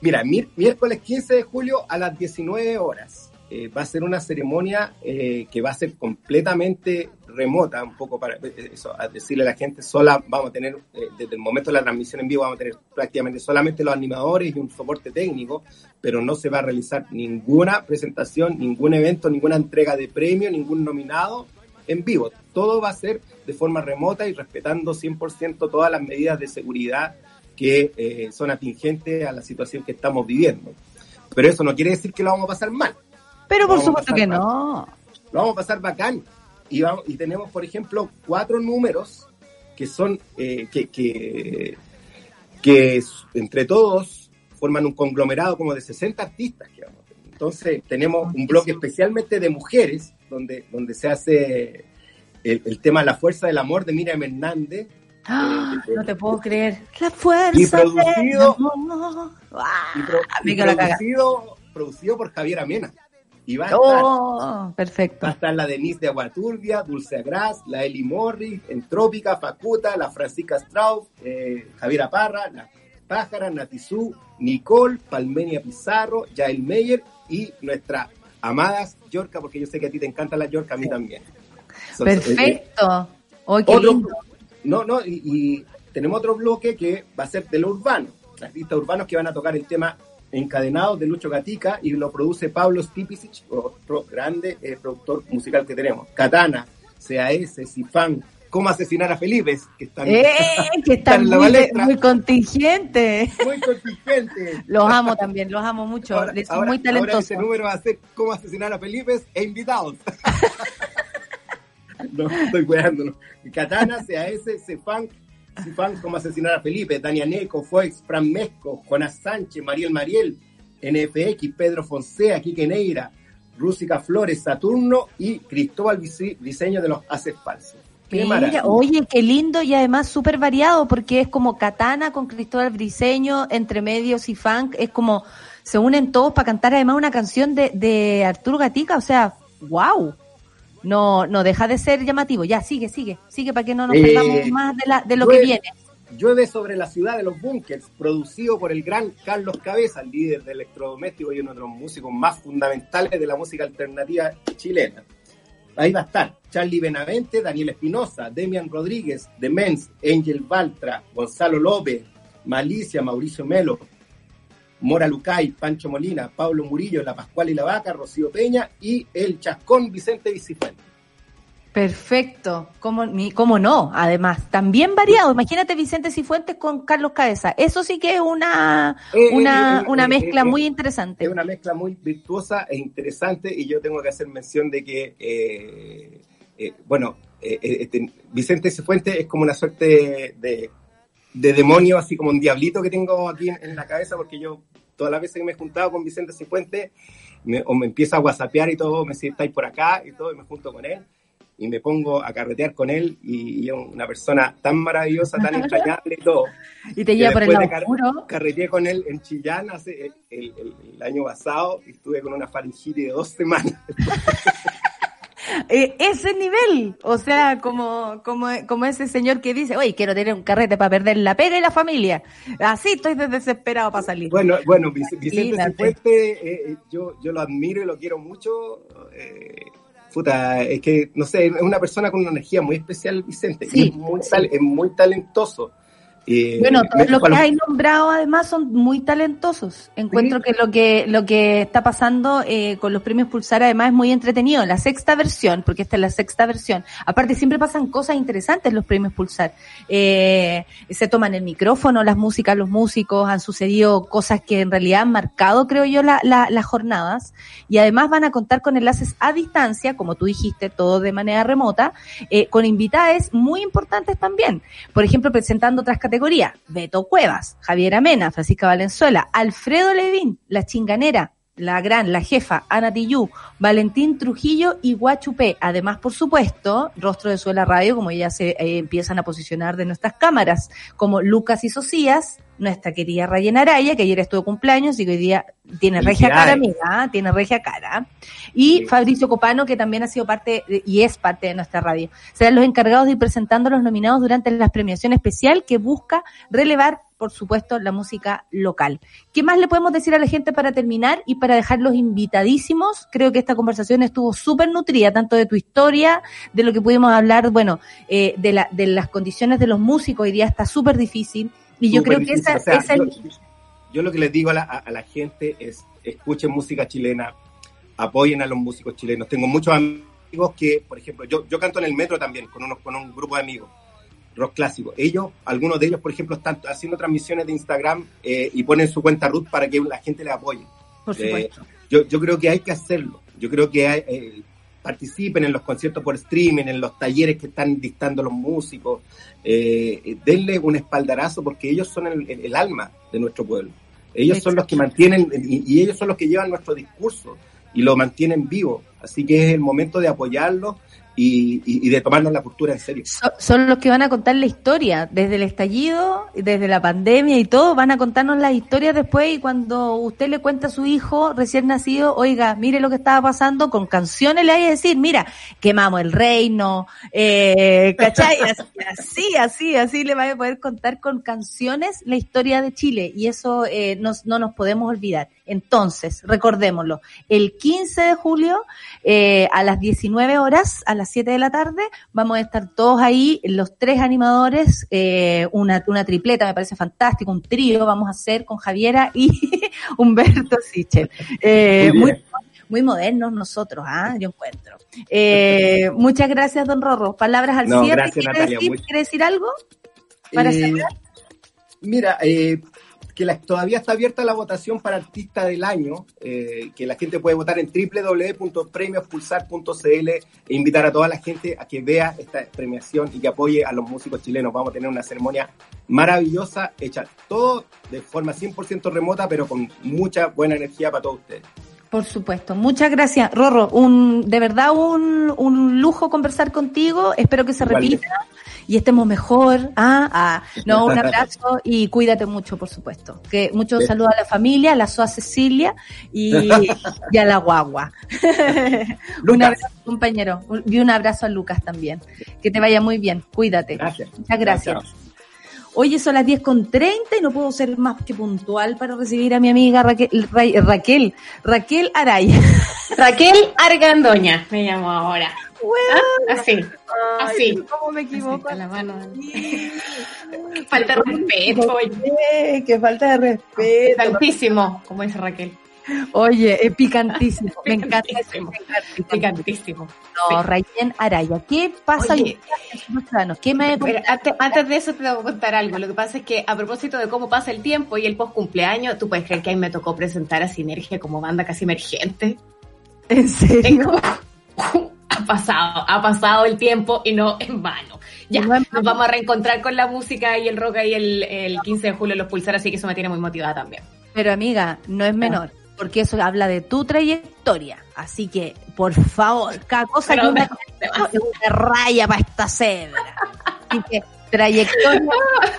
Mira, mi- miércoles 15 de julio a las 19 horas eh, va a ser una ceremonia eh, que va a ser completamente remota, un poco para eh, eso, a decirle a la gente, sola vamos a tener, eh, desde el momento de la transmisión en vivo, vamos a tener prácticamente solamente los animadores y un soporte técnico, pero no se va a realizar ninguna presentación, ningún evento, ninguna entrega de premio, ningún nominado en vivo. Todo va a ser de forma remota y respetando 100% todas las medidas de seguridad que eh, son atingentes a la situación que estamos viviendo. Pero eso no quiere decir que lo vamos a pasar mal. Pero por supuesto que mal. no. Lo vamos a pasar bacán. Y, vamos, y tenemos, por ejemplo, cuatro números que son, eh, que, que, que entre todos forman un conglomerado como de 60 artistas. que vamos a tener. Entonces tenemos un bloque especialmente de mujeres, donde, donde se hace el, el tema La Fuerza del Amor de Miriam Hernández. Ah, eh, no te puedo creer. La fuerza. Y producido- del amor. Ah, y, pro- y la caga. producido, producido por Javier Amena. Y va a, Oh, estar, perfecto. va a estar la Denise de Aguaturbia, Dulce Agras, la Eli Morris, Entrópica, Facuta, la Francisca Strauss, eh, Javiera Parra, la Pájara, Natizú, Nicole, Palmenia Pizarro, Jael Meyer y nuestra amadas Yorca, porque yo sé que a ti te encanta la Yorca, a mí también. Son- eh, eh, Perfecto. Oh, qué otro- lindo. no, no, y, y tenemos otro bloque que va a ser de lo urbano. Artistas urbanos que van a tocar el tema Encadenados de Lucho Gatica y lo produce Pablo Stipicic, otro grande eh, productor musical que tenemos. Katana, CAS, Sifan, Cómo asesinar a Felipe, que están, ¡Eh! Que están muy, palestra. muy contingentes. Los amo también, los amo mucho. Ahora, Les son ahora- muy ahora talentosos. ese número va a ser Cómo asesinar a Felipe e invitados. no, estoy cuidándolo. Katana, CAS, Cefan, Cefan, Cómo asesinar a Felipe, Dania Neco, Foix, Fran Mesco, Jonas Sánchez, Mariel Mariel, NFX, Pedro Fonseca, Quique Neira, Rúsica Flores, Saturno y Cristóbal Diseño de los Haces Falsos. Qué Mira, maravilla. oye, qué lindo y además súper variado porque es como Katana con Cristóbal Briseño, entre medios y funk, es como se unen todos para cantar además una canción de, de Arturo Gatica, o sea, wow. No, no deja de ser llamativo. Ya, sigue, sigue, sigue para que no nos Eh, perdamos más de, la, de lo llueve- que viene. Llueve sobre la ciudad de los bunkers, producido por el gran Carlos Cabeza, el líder de electrodoméstico y uno de los músicos más fundamentales de la música alternativa chilena. Ahí va a estar Charlie Benavente, Daniel Espinosa, Demian Rodríguez, Demens, Angel Baltra, Gonzalo López, Malicia, Mauricio Melo, Mora Lucay, Pancho Molina, Pablo Murillo, La Pascual y la Vaca, Rocío Peña y el Chascón Vicente Vicifuente. Perfecto, ¿Cómo, ni, ¿cómo no? Además, también variado. Imagínate Vicente Cifuentes con Carlos Cabeza. Eso sí que es una, Eh, una, eh, eh, una eh, mezcla eh, muy Es interesante. una mezcla muy virtuosa e interesante y yo tengo que hacer mención de que, eh, bueno, eh, eh, este, Vicente Cifuentes es como una suerte de, de demonio, así como un diablito que tengo aquí en, en la cabeza, porque yo todas las veces que me he juntado con Vicente Cifuentes, me, o me empieza a whatsappear y todo, me dice, estáis por acá y todo, y me junto con él y me pongo a carretear con él y, es una persona tan maravillosa, tan entrañable y todo. Y te lleva por el lado car- oscuro. Carreteé con él en Chillán hace el, el- el- el año pasado y estuve con una faringitis de dos semanas. Eh, ese nivel, o sea, como, como, como ese señor que dice, oye, quiero tener un carrete para perder la pega y la familia. Así estoy desesperado para salir. Bueno, bueno, Vic- Vicente. Cifuentes, eh, eh, yo, yo lo admiro y lo quiero mucho. eh, puta, es que, no sé, es una persona con una energía muy especial, Vicente. Sí, y es, muy tal- es muy talentoso. Eh, Bueno, todos los que los- hay nombrado además son muy talentosos. Encuentro que lo que lo que está pasando eh, con los premios Pulsar además es muy entretenido. La sexta versión, porque esta es la sexta versión. Aparte siempre pasan cosas interesantes los premios Pulsar. Eh, se toman el micrófono, las músicas, los músicos, han sucedido cosas que en realidad han marcado, creo yo, la- la- las jornadas. Y además van a contar con enlaces a distancia, como tú dijiste, todo de manera remota, eh, con invitadas muy importantes también. Por ejemplo, presentando otras categorías. Beto Cuevas, Javier Amena, Francisca Valenzuela, Alfredo Levín, La Chinganera, la gran, la jefa, Ana Tillú, Valentín Trujillo y Guachupé. Además, por supuesto, Rostro de Suela Radio, como ya se eh, empiezan a posicionar de nuestras cámaras, como Lucas y Socias, nuestra querida Rayen Araya, que ayer estuvo cumpleaños y que hoy día tiene regia cara, amiga, ¿ah? tiene regia cara. Y Fabricio Copano, que también ha sido parte de- y es parte de nuestra radio. Serán los encargados de ir presentando a los nominados durante la premiación especial que busca relevar, por supuesto, la música local. ¿Qué más le podemos decir a la gente para terminar y para dejarlos invitadísimos? Creo que esta conversación estuvo súper nutrida, tanto de tu historia, de lo que pudimos hablar, bueno, eh, de, la, de las condiciones de los músicos. Hoy día está súper difícil. Y yo Súper creo que esa, O sea, esa es yo, yo lo que les digo a la, a la gente es escuchen música chilena, apoyen a los músicos chilenos. Tengo muchos amigos que, por ejemplo, yo, yo canto en el metro también con, unos, con un grupo de amigos, rock clásico. Ellos, algunos de ellos, por ejemplo, están haciendo transmisiones de Instagram eh, y ponen su cuenta root para que la gente les apoye. Por Eh, yo, yo creo que hay que hacerlo. Yo creo que hay, eh, participen en los conciertos por streaming, en los talleres que están dictando los músicos. Eh, denle un espaldarazo porque ellos son el, el- el alma de nuestro pueblo. Ellos son los que mantienen y, y ellos son los que llevan nuestro discurso y lo mantienen vivo. Así que es el momento de apoyarlos y, de tomarnos la cultura en serio. So- son los que van a contar la historia, desde el estallido, desde la pandemia y todo, van a contarnos las historias después y cuando usted le cuenta a su hijo recién nacido, oiga, mire lo que estaba pasando, con canciones le hay a decir, mira, quemamos el reino, eh, ¿cachai? Así, así, así le va a poder contar con canciones la historia de Chile y eso eh, nos- no nos podemos olvidar. Entonces, recordémoslo, el 15 de julio eh, a las 19 horas, a las 7 de la tarde, vamos a estar todos ahí, los tres animadores, eh, una, una tripleta, me parece fantástico, un trío vamos a hacer con Javiera y Humberto Sichel. Eh, Muy muy, modernos nosotros, ¿ah? yo encuentro. Eh, muchas gracias, don Rorro. Palabras al No, cierre. gracias, ¿Quiere, Natalia, decir, muy- quiere decir algo? Para Eh, cerrar. Mira, eh, que la- todavía está abierta la votación para artista del año, eh, que la gente puede votar en www.premiospulsar.cl e invitar a toda la gente a que vea esta premiación y que apoye a los músicos chilenos. Vamos a tener una ceremonia maravillosa, hecha todo de forma 100% remota, pero con mucha buena energía para todos ustedes. Por supuesto. Muchas gracias, Rorro. Un, de verdad un, un lujo conversar contigo. Espero que se Igualmente. repita y estemos mejor. Ah, ah. No, un abrazo y cuídate mucho, por supuesto. Que muchos Bien. saludos a la familia, a la SOA Cecilia y, y a la guagua. un abrazo, compañero. Y un abrazo a Lucas también. Que te vaya muy bien. Cuídate. Gracias. Muchas gracias. Oye, son las 10 con 30 y no puedo ser más que puntual para recibir a mi amiga Raquel, Ra- Raquel, Raquel Araya. Raquel Argandoña me llamo ahora. Ah, Así, así. ¿Cómo me equivoco? Así, con la mano. Falta de respeto, oye. Qué falta de respeto. Tantísimo, como dice Raquel. Oye, es picantísimo. Me encanta Picantísimo. picantísimo. Picantísimo. No, Rayen Araya, ¿qué pasa Oye. ¿Qué me Pero antes, antes de eso te voy a contar algo. Lo que pasa es que a propósito de cómo pasa el tiempo y el post cumpleaños, tú puedes creer que ahí me tocó presentar a Sinergia como banda casi emergente. ¿En serio? Ha pasado, ha pasado el tiempo y no en vano. Ya, No nos vamos a reencontrar con la música y el rock ahí el, el 15 de julio en los pulsar, así que eso me tiene muy motivada también. Pero amiga, no es menor, porque eso habla de tu trayectoria. Así que, por favor, cada cosa Pero que una, una raya para esta cebra. Así que, trayectoria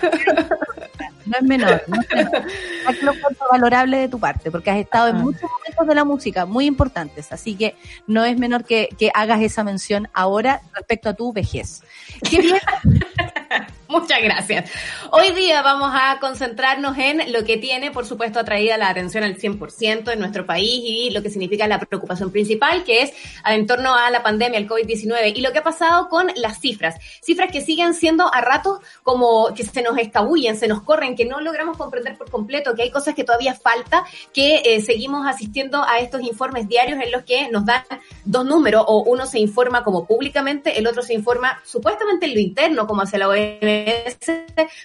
no es menor. No es lo valorable de tu parte, porque has estado en muchos momentos de la música muy importantes. Así que no es menor que, que hagas esa mención ahora respecto a tu vejez. Qué bien. Muchas gracias. Hoy día vamos a concentrarnos en lo que tiene, por supuesto, atraída la atención al 100% en nuestro país y lo que significa la preocupación principal, que es en torno a la pandemia, el COVID-19, y lo que ha pasado con las cifras. Cifras que siguen siendo a ratos como que se nos escabullen, se nos corren, que no logramos comprender por completo, que hay cosas que todavía falta, que eh, seguimos asistiendo a estos informes diarios en los que nos dan dos números, o uno se informa como públicamente, el otro se informa supuestamente en lo interno, como hace la OMS,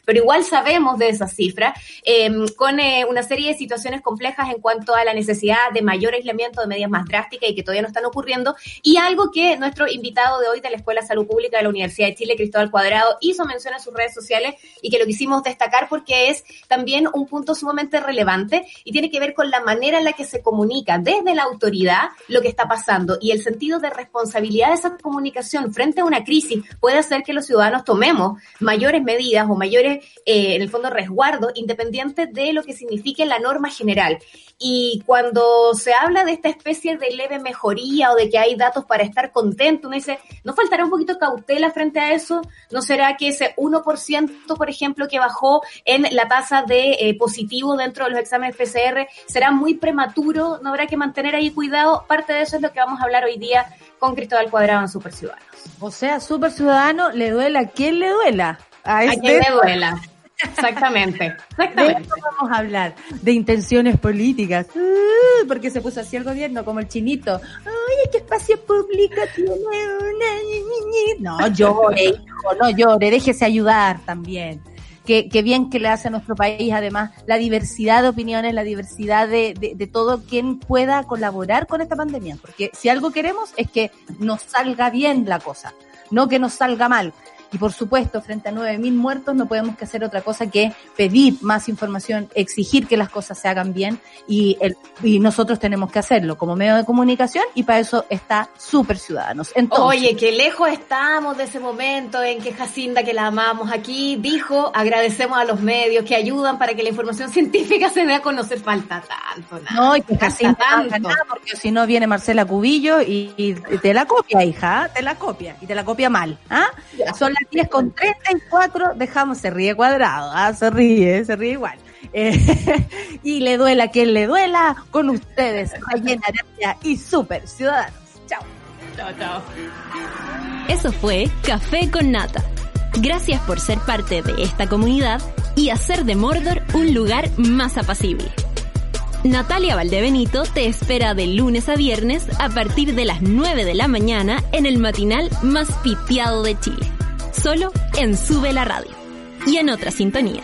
pero igual sabemos de esas cifras, eh, con eh, una serie de situaciones complejas en cuanto a la necesidad de mayor aislamiento, de medidas más drásticas y que todavía no están ocurriendo, y algo que nuestro invitado de hoy de la Escuela de Salud Pública de la Universidad de Chile, Cristóbal Cuadrado, hizo mención en sus redes sociales y que lo quisimos destacar porque es también un punto sumamente relevante y tiene que ver con la manera en la que se comunica desde la autoridad lo que está pasando y el sentido de responsabilidad de esa comunicación frente a una crisis puede hacer que los ciudadanos tomemos mayores medidas o mayores, eh, en el fondo, resguardos independientes de lo que signifique la norma general. Y cuando se habla de esta especie de leve mejoría o de que hay datos para estar contento, uno dice, ¿no faltará un poquito de cautela frente a eso? ¿No será que ese 1%, por ejemplo, que bajó en la tasa de eh, positivo dentro de los exámenes PCR será muy prematuro? ¿No habrá que mantener ahí cuidado? Parte de eso es lo que vamos a hablar hoy día con Cristóbal Cuadrado en Super Ciudadanos. O sea, super ciudadano, le duela a quien le duela. A, A este- quien le duela. Exactamente. De vamos a hablar, de intenciones políticas. Uh, porque se puso así el gobierno, como el chinito. Ay, ¿qué espacio público tiene una? No llore, hijo, no llore, déjese ayudar también. Qué, qué bien que le hace a nuestro país, además, la diversidad de opiniones, la diversidad de, de, de todo quien pueda colaborar con esta pandemia. Porque si algo queremos es que nos salga bien la cosa, no que nos salga mal. Y por supuesto, frente a 9.000 muertos no podemos que hacer otra cosa que pedir más información, exigir que las cosas se hagan bien y, el, y nosotros tenemos que hacerlo como medio de comunicación y para eso está Super Ciudadanos. Entonces, Oye, qué lejos estamos de ese momento en que Jacinda, que la amamos aquí, dijo, agradecemos a los medios que ayudan para que la información científica se dé a conocer. Falta tanto, nada. no, y que haga tanto. nada, porque si no viene Marcela Cubillo y, y te la copia, hija, te la copia y te la copia mal. ¿ah? Son las 10 con 34, dejamos, se ríe cuadrado, ¿ah? se ríe, se ríe igual. Eh, y le duela a quien le duela, con ustedes, Rayena Araya y Super Ciudadanos. Chao. Chao, chao. Eso fue Café con Nata. Gracias por ser parte de esta comunidad y hacer de Mordor un lugar más apacible. Natalia Valdebenito te espera de lunes a viernes a partir de las 9 de la mañana en el matinal más pitiado de Chile. Solo en Sube la Radio y en otra sintonía.